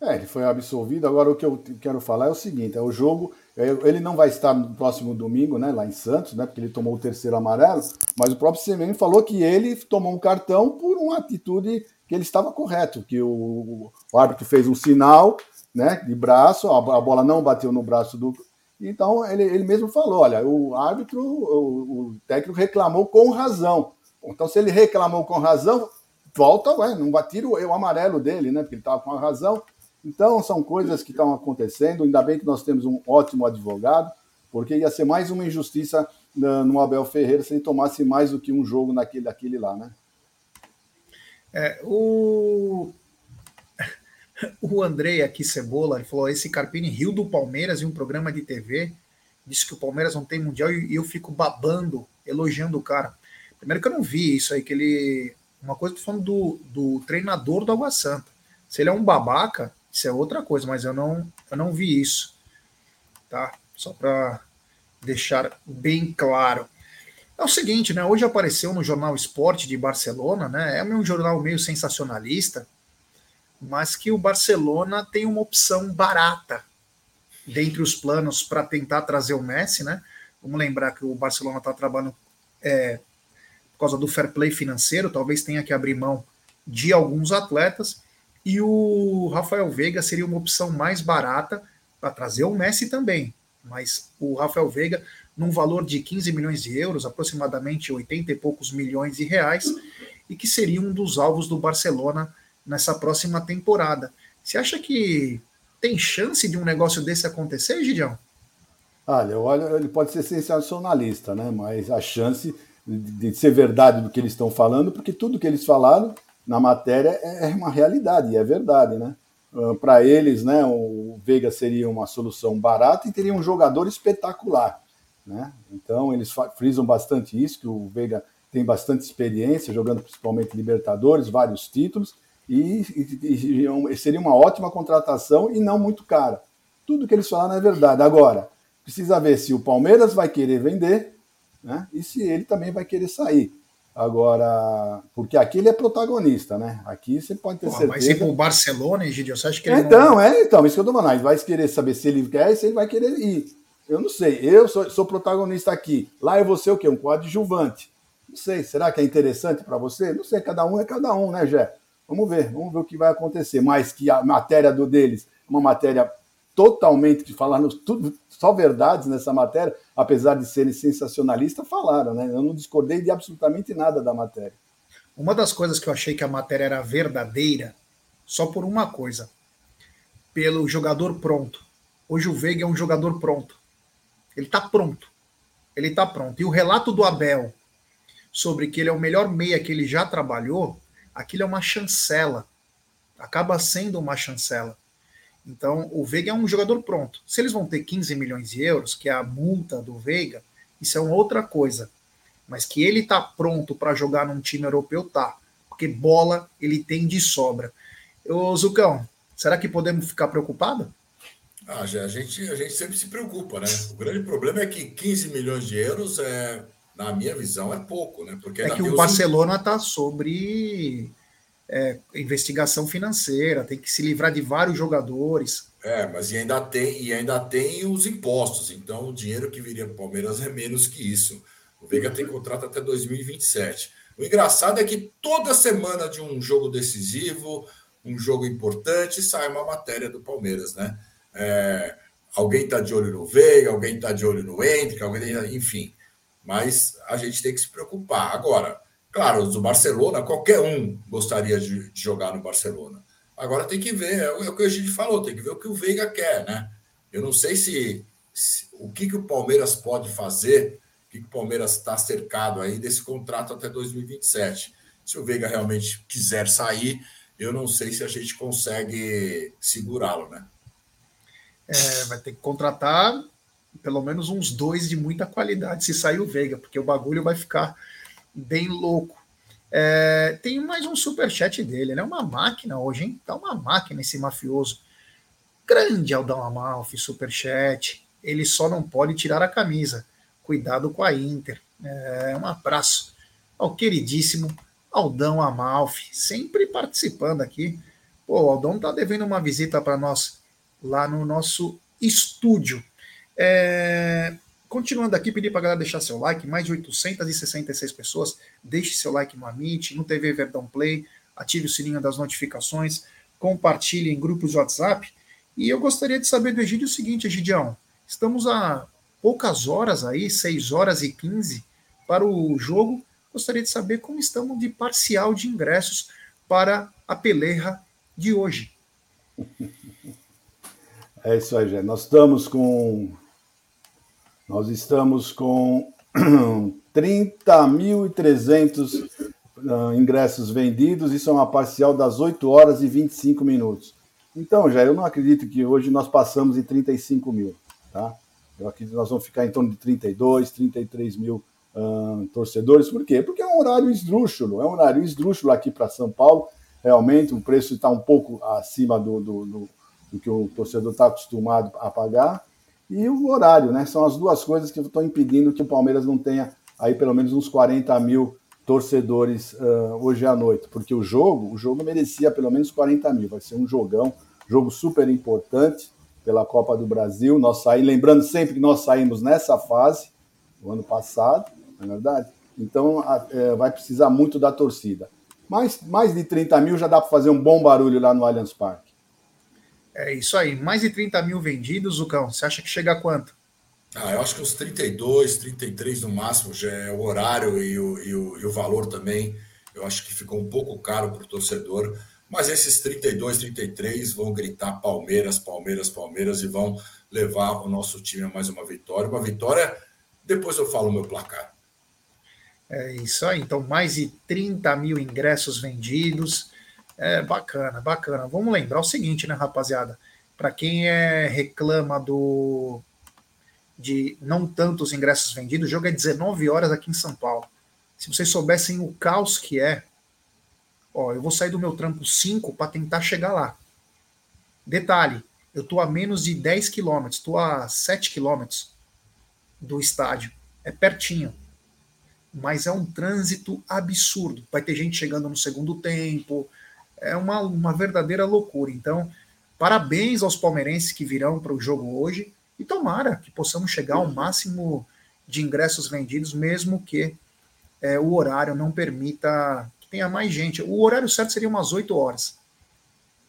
É, ele foi absolvido. Agora o que eu quero falar é o seguinte: é o jogo. É, ele não vai estar no próximo domingo, né, lá em Santos, né, porque ele tomou o terceiro amarelo. Mas o próprio Semen falou que ele tomou um cartão por uma atitude que ele estava correto, que o, o árbitro fez um sinal, né, de braço, a, a bola não bateu no braço do. Então ele, ele mesmo falou: olha, o árbitro, o, o técnico reclamou com razão. Então, se ele reclamou com razão, volta, ué, não tira o, o amarelo dele, né? Porque ele estava com a razão. Então, são coisas que estão acontecendo. Ainda bem que nós temos um ótimo advogado, porque ia ser mais uma injustiça né, no Abel Ferreira se ele tomasse mais do que um jogo naquele, daquele lá, né? É, o... o Andrei aqui, Cebola, ele falou: esse Carpini riu do Palmeiras em um programa de TV, disse que o Palmeiras não tem mundial e eu fico babando, elogiando o cara. Primeiro que eu não vi isso aí, que ele. Uma coisa, tô falando do, do treinador do Água Santa. Se ele é um babaca, isso é outra coisa, mas eu não, eu não vi isso. Tá? Só para deixar bem claro. É o seguinte, né? Hoje apareceu no jornal Esporte de Barcelona, né? É um jornal meio sensacionalista, mas que o Barcelona tem uma opção barata dentre os planos para tentar trazer o Messi, né? Vamos lembrar que o Barcelona está trabalhando é, por causa do fair play financeiro, talvez tenha que abrir mão de alguns atletas. E o Rafael Veiga seria uma opção mais barata para trazer o Messi também. Mas o Rafael Veiga, num valor de 15 milhões de euros, aproximadamente 80 e poucos milhões de reais, e que seria um dos alvos do Barcelona nessa próxima temporada. Você acha que tem chance de um negócio desse acontecer, Gideão? Olha, olha, ele pode ser sensacionalista, né? Mas a chance de, ser verdade do que eles estão falando, porque tudo que eles falaram na matéria é, é uma realidade, e é verdade, né? Uh, Para eles, né, o Veiga seria uma solução barata e teria um jogador espetacular, né? Então eles frisam bastante isso, que o Veiga tem bastante experiência, jogando principalmente Libertadores, vários títulos, e, e, e, seria uma ótima contratação e não muito cara. Tudo que eles falaram é verdade. Agora, precisa ver se o Palmeiras vai querer vender né, e se ele também vai querer sair. Agora, porque aqui ele é protagonista, né? Aqui você pode ter Pô, certeza. Mas ir o Barcelona, Egidio, você acha que ele Então, não... é, então, isso que eu tô falando. Ele vai querer saber se ele quer e se ele vai querer ir. Eu não sei. Eu sou, sou protagonista aqui. Lá eu vou ser o quê? Um coadjuvante. Não sei. Será que é interessante para você? Não sei. Cada um é cada um, né, Jé? Vamos ver. Vamos ver o que vai acontecer. Mas que a matéria do deles é uma matéria totalmente que falaram tudo, só verdades nessa matéria, apesar de serem sensacionalistas, falaram, né? Eu não discordei de absolutamente nada da matéria. Uma das coisas que eu achei que a matéria era verdadeira, só por uma coisa, pelo jogador pronto. Hoje o Veiga é um jogador pronto. Ele está pronto. Ele está pronto. E o relato do Abel sobre que ele é o melhor meia que ele já trabalhou, aquilo é uma chancela. Acaba sendo uma chancela. Então, o Veiga é um jogador pronto. Se eles vão ter 15 milhões de euros, que é a multa do Veiga, isso é uma outra coisa. Mas que ele tá pronto para jogar num time europeu, tá. Porque bola ele tem de sobra. Ô, Zucão, será que podemos ficar preocupados? Ah, a, gente, a gente sempre se preocupa, né? O grande problema é que 15 milhões de euros, é, na minha visão, é pouco, né? Porque é que o Barcelona está sobre é, investigação financeira, tem que se livrar de vários jogadores. É, mas e ainda tem e ainda tem os impostos. Então o dinheiro que viria para o Palmeiras é menos que isso. O Veiga tem contrato até 2027. O engraçado é que toda semana de um jogo decisivo, um jogo importante, sai uma matéria do Palmeiras, né? É, alguém está de olho no Veiga, alguém está de olho no Hendrick, alguém, tá, enfim. Mas a gente tem que se preocupar. Agora, Claro, do Barcelona, qualquer um gostaria de, de jogar no Barcelona. Agora tem que ver, é o que a gente falou, tem que ver o que o Veiga quer, né? Eu não sei se, se o que, que o Palmeiras pode fazer, o que, que o Palmeiras está cercado aí desse contrato até 2027. Se o Veiga realmente quiser sair, eu não sei se a gente consegue segurá-lo, né? É, vai ter que contratar pelo menos uns dois de muita qualidade se sair o Veiga, porque o bagulho vai ficar bem louco. É, tem mais um super chat dele, ele é uma máquina hoje, hein? Tá uma máquina esse mafioso. Grande Aldão Amalfi, super chat. Ele só não pode tirar a camisa. Cuidado com a Inter. É, um abraço ao queridíssimo Aldão Amalfi, sempre participando aqui Pô, o Aldão tá devendo uma visita para nós lá no nosso estúdio. É... Continuando aqui, pedir para a galera deixar seu like, mais de 866 pessoas. Deixe seu like no Amit, no TV Verdão Play, ative o sininho das notificações, compartilhe em grupos de WhatsApp. E eu gostaria de saber do Egídio o seguinte, Egidião. Estamos a poucas horas aí, 6 horas e 15 para o jogo. Gostaria de saber como estamos de parcial de ingressos para a peleja de hoje. É isso aí, Jé. Nós estamos com. Nós estamos com 30.300 uh, ingressos vendidos, isso é uma parcial das 8 horas e 25 minutos. Então, já eu não acredito que hoje nós passamos em 35 mil, tá? Eu acredito que nós vamos ficar em torno de 32, 33 mil uh, torcedores. Por quê? Porque é um horário esdrúxulo, é um horário esdrúxulo aqui para São Paulo. Realmente o preço está um pouco acima do, do, do, do que o torcedor está acostumado a pagar. E o horário, né? São as duas coisas que estão impedindo que o Palmeiras não tenha aí pelo menos uns 40 mil torcedores uh, hoje à noite, porque o jogo, o jogo merecia pelo menos 40 mil, vai ser um jogão, jogo super importante pela Copa do Brasil. Nós saímos, lembrando sempre que nós saímos nessa fase, o ano passado, não é verdade? Então a, é, vai precisar muito da torcida. Mas mais de 30 mil já dá para fazer um bom barulho lá no Allianz Parque. É isso aí, mais de 30 mil vendidos, Zucão. Você acha que chega a quanto? Ah, eu acho que uns 32, 33 no máximo, já é o horário e o, e o, e o valor também. Eu acho que ficou um pouco caro para o torcedor. Mas esses 32, 33 vão gritar Palmeiras, Palmeiras, Palmeiras e vão levar o nosso time a mais uma vitória. Uma vitória, depois eu falo o meu placar. É isso aí. Então, mais de 30 mil ingressos vendidos. É bacana, bacana. Vamos lembrar o seguinte, né, rapaziada? Para quem é, reclama do de não tantos ingressos vendidos, o jogo é 19 horas aqui em São Paulo. Se vocês soubessem o caos que é, ó, eu vou sair do meu trampo 5 para tentar chegar lá. Detalhe, eu tô a menos de 10 quilômetros, tô a 7 quilômetros do estádio. É pertinho. Mas é um trânsito absurdo. Vai ter gente chegando no segundo tempo. É uma, uma verdadeira loucura. Então, parabéns aos palmeirenses que virão para o jogo hoje. E tomara que possamos chegar ao máximo de ingressos vendidos, mesmo que é, o horário não permita que tenha mais gente. O horário certo seria umas 8 horas.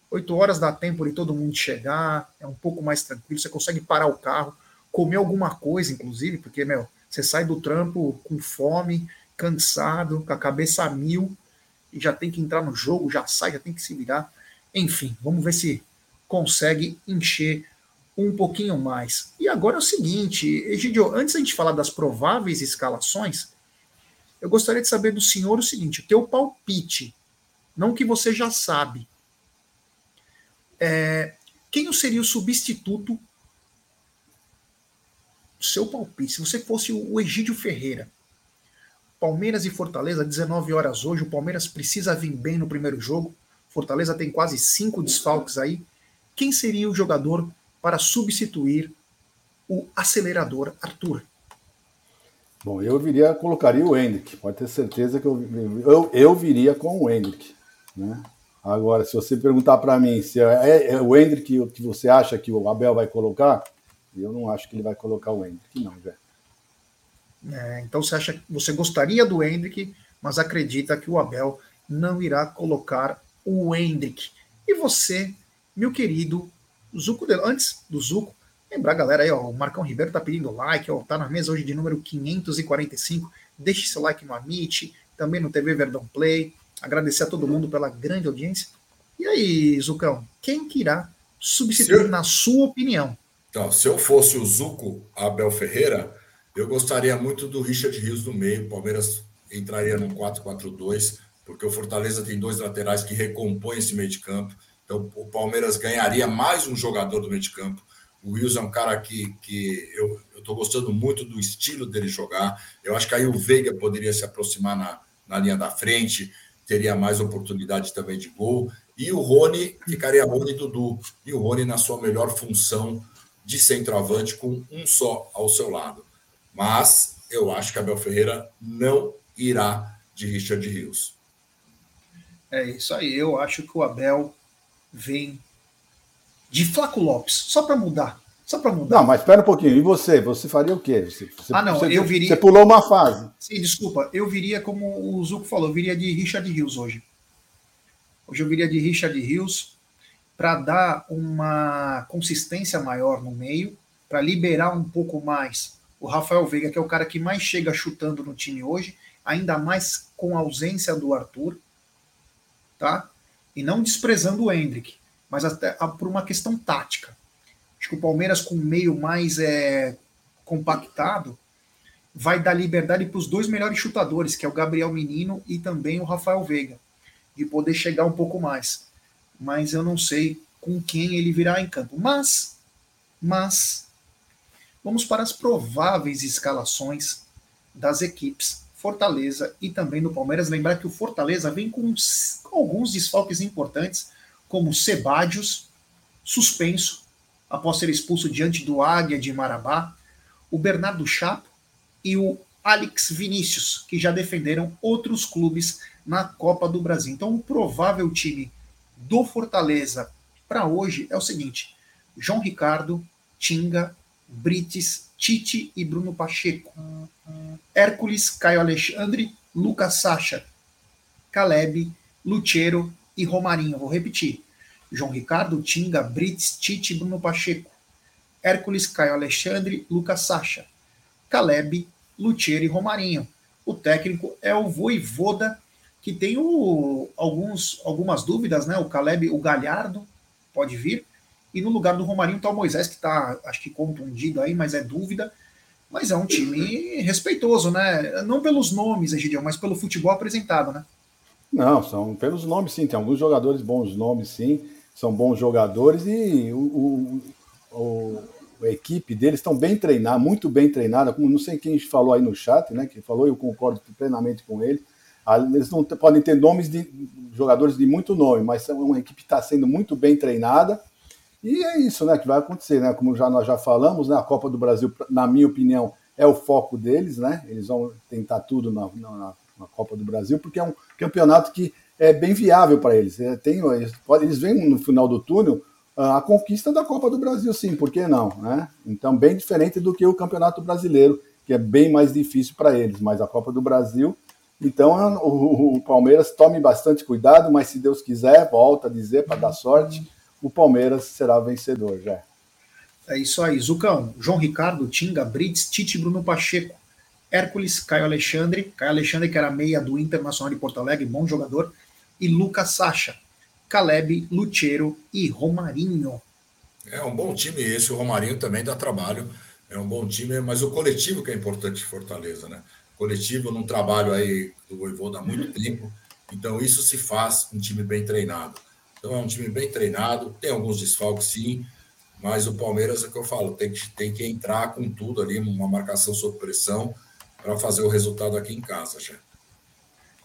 8 horas dá tempo de todo mundo chegar, é um pouco mais tranquilo, você consegue parar o carro, comer alguma coisa, inclusive, porque, meu, você sai do trampo com fome, cansado, com a cabeça a mil, e já tem que entrar no jogo, já sai, já tem que se virar. Enfim, vamos ver se consegue encher um pouquinho mais. E agora é o seguinte, Egidio, antes da gente falar das prováveis escalações, eu gostaria de saber do senhor o seguinte: o teu palpite, não que você já sabe. É, quem seria o substituto? Seu palpite, se você fosse o Egídio Ferreira. Palmeiras e Fortaleza, 19 horas hoje. O Palmeiras precisa vir bem no primeiro jogo. Fortaleza tem quase cinco desfalques aí. Quem seria o jogador para substituir o acelerador Arthur? Bom, eu viria, colocaria o Hendrick. Pode ter certeza que eu, eu, eu viria com o Hendrick. Né? Agora, se você perguntar para mim se é, é, o Hendrick que você acha que o Abel vai colocar, eu não acho que ele vai colocar o Hendrick, não, velho. É, então você acha você gostaria do Hendrick, mas acredita que o Abel não irá colocar o Hendrick. E você, meu querido Zuco, antes do Zuco, lembrar, galera, aí, ó, o Marcão Ribeiro tá pedindo like, ó, tá na mesa hoje de número 545. Deixe seu like no Amit, também no TV Verdão Play. Agradecer a todo mundo pela grande audiência. E aí, Zucão, quem que irá substituir, eu... na sua opinião? Então, se eu fosse o Zuco Abel Ferreira, eu gostaria muito do Richard Rios no meio. O Palmeiras entraria no 4-4-2, porque o Fortaleza tem dois laterais que recompõem esse meio de campo. Então, o Palmeiras ganharia mais um jogador do meio de campo. O Wilson é um cara que, que eu estou gostando muito do estilo dele jogar. Eu acho que aí o Veiga poderia se aproximar na, na linha da frente, teria mais oportunidade também de gol. E o Rony ficaria Rony e Dudu. E o Rony na sua melhor função de centroavante, com um só ao seu lado. Mas eu acho que Abel Ferreira não irá de Richard Rios. É isso aí. Eu acho que o Abel vem de Flaco Lopes, só para mudar. Só para mudar. Não, mas espera um pouquinho. E você? Você faria o quê? Você, ah, não, você, eu viria. Você pulou uma fase. Sim, desculpa. Eu viria, como o Zuco falou, eu viria de Richard Rios hoje. Hoje eu viria de Richard Rios para dar uma consistência maior no meio, para liberar um pouco mais o Rafael Veiga, que é o cara que mais chega chutando no time hoje, ainda mais com a ausência do Arthur, tá? E não desprezando o Hendrick, mas até por uma questão tática. Acho que o Palmeiras, com o meio mais é, compactado, vai dar liberdade para os dois melhores chutadores, que é o Gabriel Menino e também o Rafael Veiga, de poder chegar um pouco mais. Mas eu não sei com quem ele virá em campo. Mas, mas, vamos para as prováveis escalações das equipes Fortaleza e também do Palmeiras. Lembrar que o Fortaleza vem com, alguns desfalques importantes, como Sebadios, suspenso, após ser expulso diante do Águia de Marabá, o Bernardo Chapo e o Alex Vinícius, que já defenderam outros clubes na Copa do Brasil. Então, o provável time do Fortaleza para hoje é o seguinte: João Ricardo, Tinga, Brites, Tite e Bruno Pacheco. Hércules, Caio Alexandre, Lucas Sacha, Caleb, Luchero e Romarinho. Vou repetir. João Ricardo, Tinga, Brits, Tite, Bruno Pacheco, Hércules, Caio Alexandre, Lucas Sacha, Caleb, Lutier e Romarinho. O técnico é o Voivoda, que tem o, alguns, algumas dúvidas, né? O Caleb, o Galhardo, pode vir. E no lugar do Romarinho está o Moisés, que está, acho que contundido aí, mas é dúvida. Mas é um time respeitoso, né? Não pelos nomes, Egidião, mas pelo futebol apresentado, né? Não, são pelos nomes, sim. Tem alguns jogadores bons nomes, sim são bons jogadores e o, o, o a equipe deles estão bem treinada, muito bem treinada, como não sei quem falou aí no chat, né? Que falou, eu concordo plenamente com ele. Eles não podem ter nomes de jogadores de muito nome, mas são uma equipe que está sendo muito bem treinada. E é isso, né? Que vai acontecer, né? Como já nós já falamos, né? A Copa do Brasil, na minha opinião, é o foco deles, né? Eles vão tentar tudo na, na, na Copa do Brasil, porque é um campeonato que é bem viável para eles. É, tem, eles, eles veem no final do túnel ah, a conquista da Copa do Brasil, sim, por que não? Né? Então, bem diferente do que o Campeonato Brasileiro, que é bem mais difícil para eles, mas a Copa do Brasil. Então, o, o, Palmeiras tome bastante cuidado, mas se Deus quiser, volta a dizer para dar sorte, o Palmeiras será vencedor já. É isso aí, Zucão. João Ricardo, Tinga, Brits, Tite Bruno Pacheco, Hércules, Caio Alexandre, Caio Alexandre, que era meia do Internacional de Porto Alegre, bom jogador, e Lucas Sacha, Caleb, Luchero e Romarinho. É um bom time esse, o Romarinho também dá trabalho. É um bom time, mas o coletivo que é importante em Fortaleza, né? Coletivo num trabalho aí do Voivoda há muito tempo. Então isso se faz um time bem treinado. Então é um time bem treinado, tem alguns desfalques sim, mas o Palmeiras é o que eu falo, tem que, tem que entrar com tudo ali, uma marcação sob pressão, para fazer o resultado aqui em casa, já.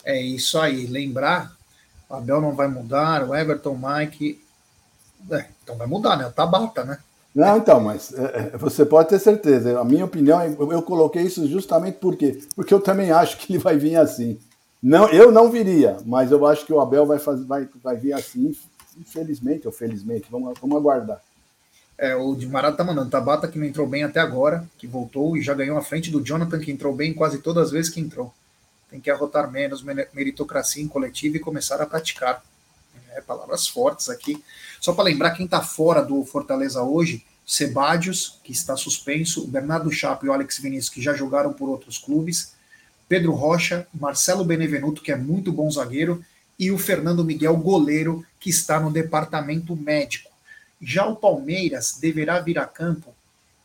É isso aí. Lembrar o Abel não vai mudar, o Everton, Mike. É, então vai mudar, né? O Tabata, né? Não, então, mas é, é você pode ter certeza. A minha opinião, eu, eu coloquei isso justamente porque porque eu também acho que ele vai vir assim. Não, eu não viria, mas eu acho que o Abel vai, fazer, vai, vai vir assim, infelizmente ou felizmente. Vamos, vamos aguardar. É, o de Marado tá mandando. Tabata que não entrou bem até agora, que voltou e já ganhou a frente do Jonathan, que entrou bem quase todas as vezes que entrou tem que arrotar menos meritocracia em coletivo e começar a praticar. É, palavras fortes aqui. Só para lembrar quem está fora do Fortaleza hoje, Sebadios, que está suspenso, o Bernardo Chapo e o Alex Vinícius, que já jogaram por outros clubes, Pedro Rocha, Marcelo Benevenuto, que é muito bom zagueiro, e o Fernando Miguel, goleiro, que está no departamento médico. Já o Palmeiras deverá vir a campo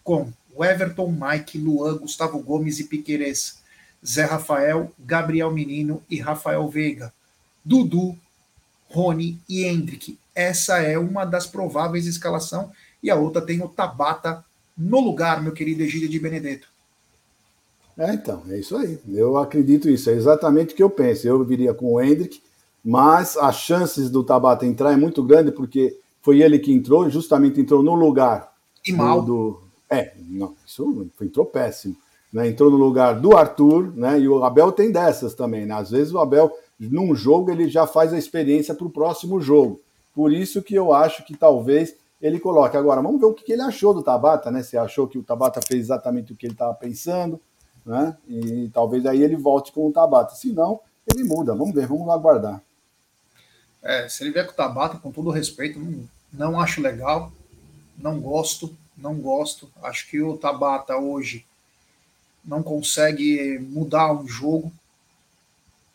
com o Everton, Mike, Luan, Gustavo Gomes e Piqueires, Zé Rafael, Gabriel Menino e Rafael Veiga. Dudu, Rony e Hendrick. Essa é uma das prováveis escalação e a outra tem o Tabata no lugar, meu querido Egílio de Benedetto. É, então, é isso aí. Eu acredito isso, é exatamente o que eu penso. Eu viria com o Hendrick, mas as chances do Tabata entrar é muito grande porque foi ele que entrou, justamente entrou no lugar. E mal. Do, é, não, isso entrou péssimo né, entrou no lugar do Arthur, né, e o Abel tem dessas também. Né? Às vezes o Abel, num jogo, ele já faz a experiência para o próximo jogo. Por isso que eu acho que talvez ele coloque. Agora, vamos ver o que ele achou do Tabata, né? Se achou que o Tabata fez exatamente o que ele estava pensando, né? E talvez aí ele volte com o Tabata. Se não, ele muda. Vamos ver, vamos aguardar. É, se ele vier com o Tabata, com todo respeito, não, não acho legal, não gosto, não gosto. Acho que o Tabata hoje não consegue mudar um jogo,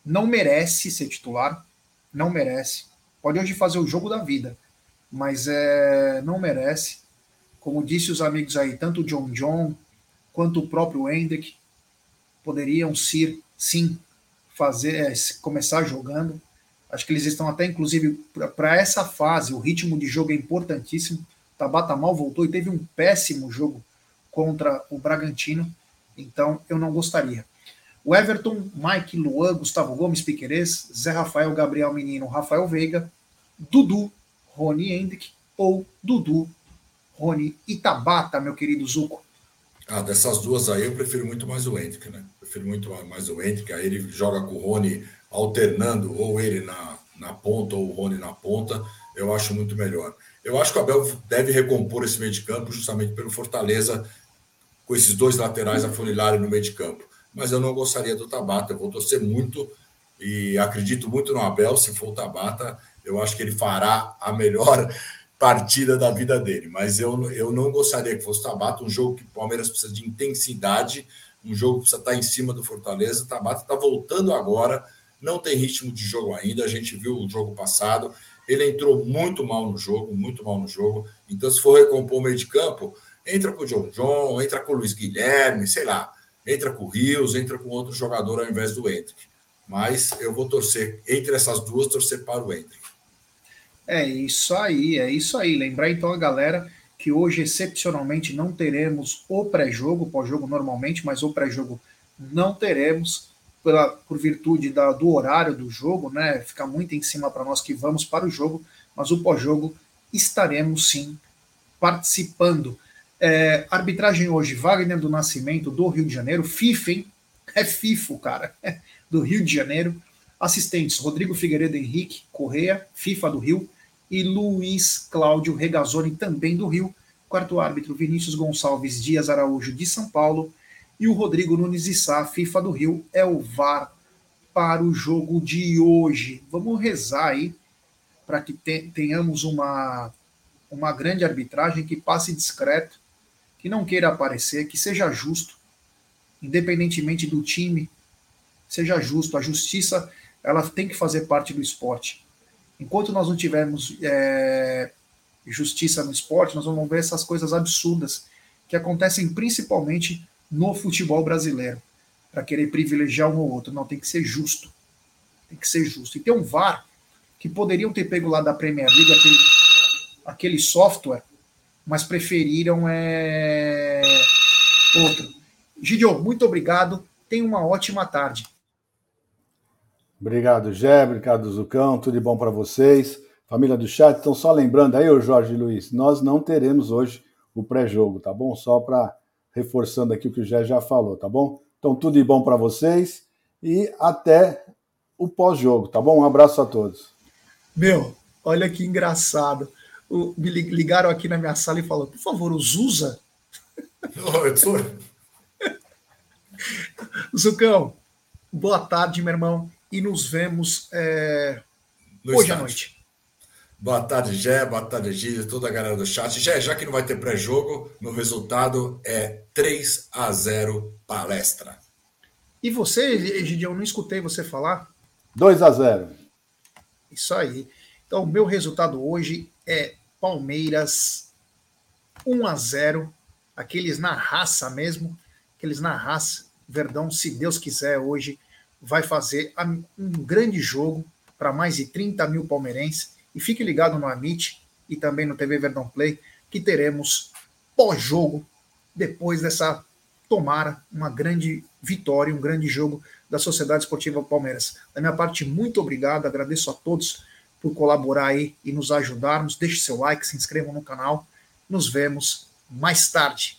não merece ser titular, não merece. Pode hoje fazer o jogo da vida, mas é, não merece. Como disse os amigos aí, tanto o John John quanto o próprio Hendrick poderiam ser, sim, fazer, é, começar jogando. Acho que eles estão até, inclusive, para essa fase, o ritmo de jogo é importantíssimo. Tabata mal voltou e teve um péssimo jogo contra o Bragantino, então eu não gostaria. O Everton, Mike, Luan, Gustavo Gomes, Piquerez, Zé Rafael, Gabriel Menino, Rafael Veiga, Dudu, Rony Hendrick ou Dudu, Rony Itabata, meu querido Zuco. Ah, dessas duas aí eu prefiro muito mais o Hendrick, né? Prefiro muito mais o Hendrick, aí ele joga com o Rony alternando, ou ele na, na ponta, ou o Rony na ponta, eu acho muito melhor. Eu acho que o Abel deve recompor esse meio de campo justamente pelo Fortaleza, com esses dois laterais afunilarem no meio de campo mas eu não gostaria do Tabata. Eu vou torcer muito e acredito muito no Abel. Se for o Tabata, eu acho que ele fará a melhor partida da vida dele. Mas eu, eu não gostaria que fosse o Tabata, um jogo que o Palmeiras precisa de intensidade, um jogo que precisa estar em cima do Fortaleza. Tabata está voltando agora, não tem ritmo de jogo ainda. A gente viu o jogo passado. Ele entrou muito mal no jogo, muito mal no jogo. Então, se for recompor o meio de campo, entra com o John John, entra com o Luiz Guilherme, sei lá entra com o Rios, entra com outro jogador ao invés do Hendrick. Mas eu vou torcer, entre essas duas, torcer para o Hendrick. É isso aí, é isso aí. Lembrar então a galera que hoje, excepcionalmente, não teremos o pré-jogo, pós-jogo normalmente, mas o pré-jogo não teremos, pela, por virtude da, do horário do jogo, né? Fica muito em cima para nós que vamos para o jogo, mas o pós-jogo estaremos sim participando. É, arbitragem hoje, Wagner do Nascimento, do Rio de Janeiro. FIFA, hein? É FIFO, cara. Do Rio de Janeiro. Assistentes, Rodrigo Figueiredo Henrique Correia, FIFA do Rio. E Luiz Cláudio Regazzoni, também do Rio. Quarto árbitro, Vinícius Gonçalves Dias Araújo, de São Paulo. E o Rodrigo Nunes Issá, FIFA do Rio, é o VAR para o jogo de hoje. Vamos rezar aí para que tenhamos uma, uma grande arbitragem que passe discreto que não queira aparecer, que seja justo, independentemente do time, seja justo. A justiça ela tem que fazer parte do esporte. Enquanto nós não tivermos é, justiça no esporte, nós vamos ver essas coisas absurdas que acontecem principalmente no futebol brasileiro, para querer privilegiar um ou outro. Não, tem que ser justo. Tem que ser justo. E tem um VAR que poderiam ter pego lá da Premier League aquele, aquele software mas preferiram é... outro. Gidio, muito obrigado. Tenha uma ótima tarde. Obrigado, Gé. Obrigado, Zucão. Tudo de bom para vocês. Família do chat, então só lembrando aí, o Jorge Luiz, nós não teremos hoje o pré-jogo, tá bom? Só para reforçando aqui o que o Gé já falou, tá bom? Então tudo de bom para vocês e até o pós-jogo, tá bom? Um abraço a todos. Meu, olha que engraçado me ligaram aqui na minha sala e falaram, por favor, o Zusa. Zucão, boa tarde, meu irmão, e nos vemos é, hoje à noite. Boa tarde, Gé, boa tarde, Gílio, toda a galera do chat. Gé, já que não vai ter pré-jogo, meu resultado é 3 a 0 palestra. E você, Egidião, não escutei você falar? 2 a 0 Isso aí. Então, o meu resultado hoje é Palmeiras 1 a 0, aqueles na raça mesmo, aqueles na raça. Verdão, se Deus quiser, hoje vai fazer um grande jogo para mais de 30 mil palmeirenses. E fique ligado no Amit e também no TV Verdão Play, que teremos pós-jogo, depois dessa tomara uma grande vitória, um grande jogo da Sociedade Esportiva Palmeiras. Da minha parte, muito obrigado, agradeço a todos por colaborar aí e nos ajudarmos. Deixe seu like, se inscreva no canal. Nos vemos mais tarde.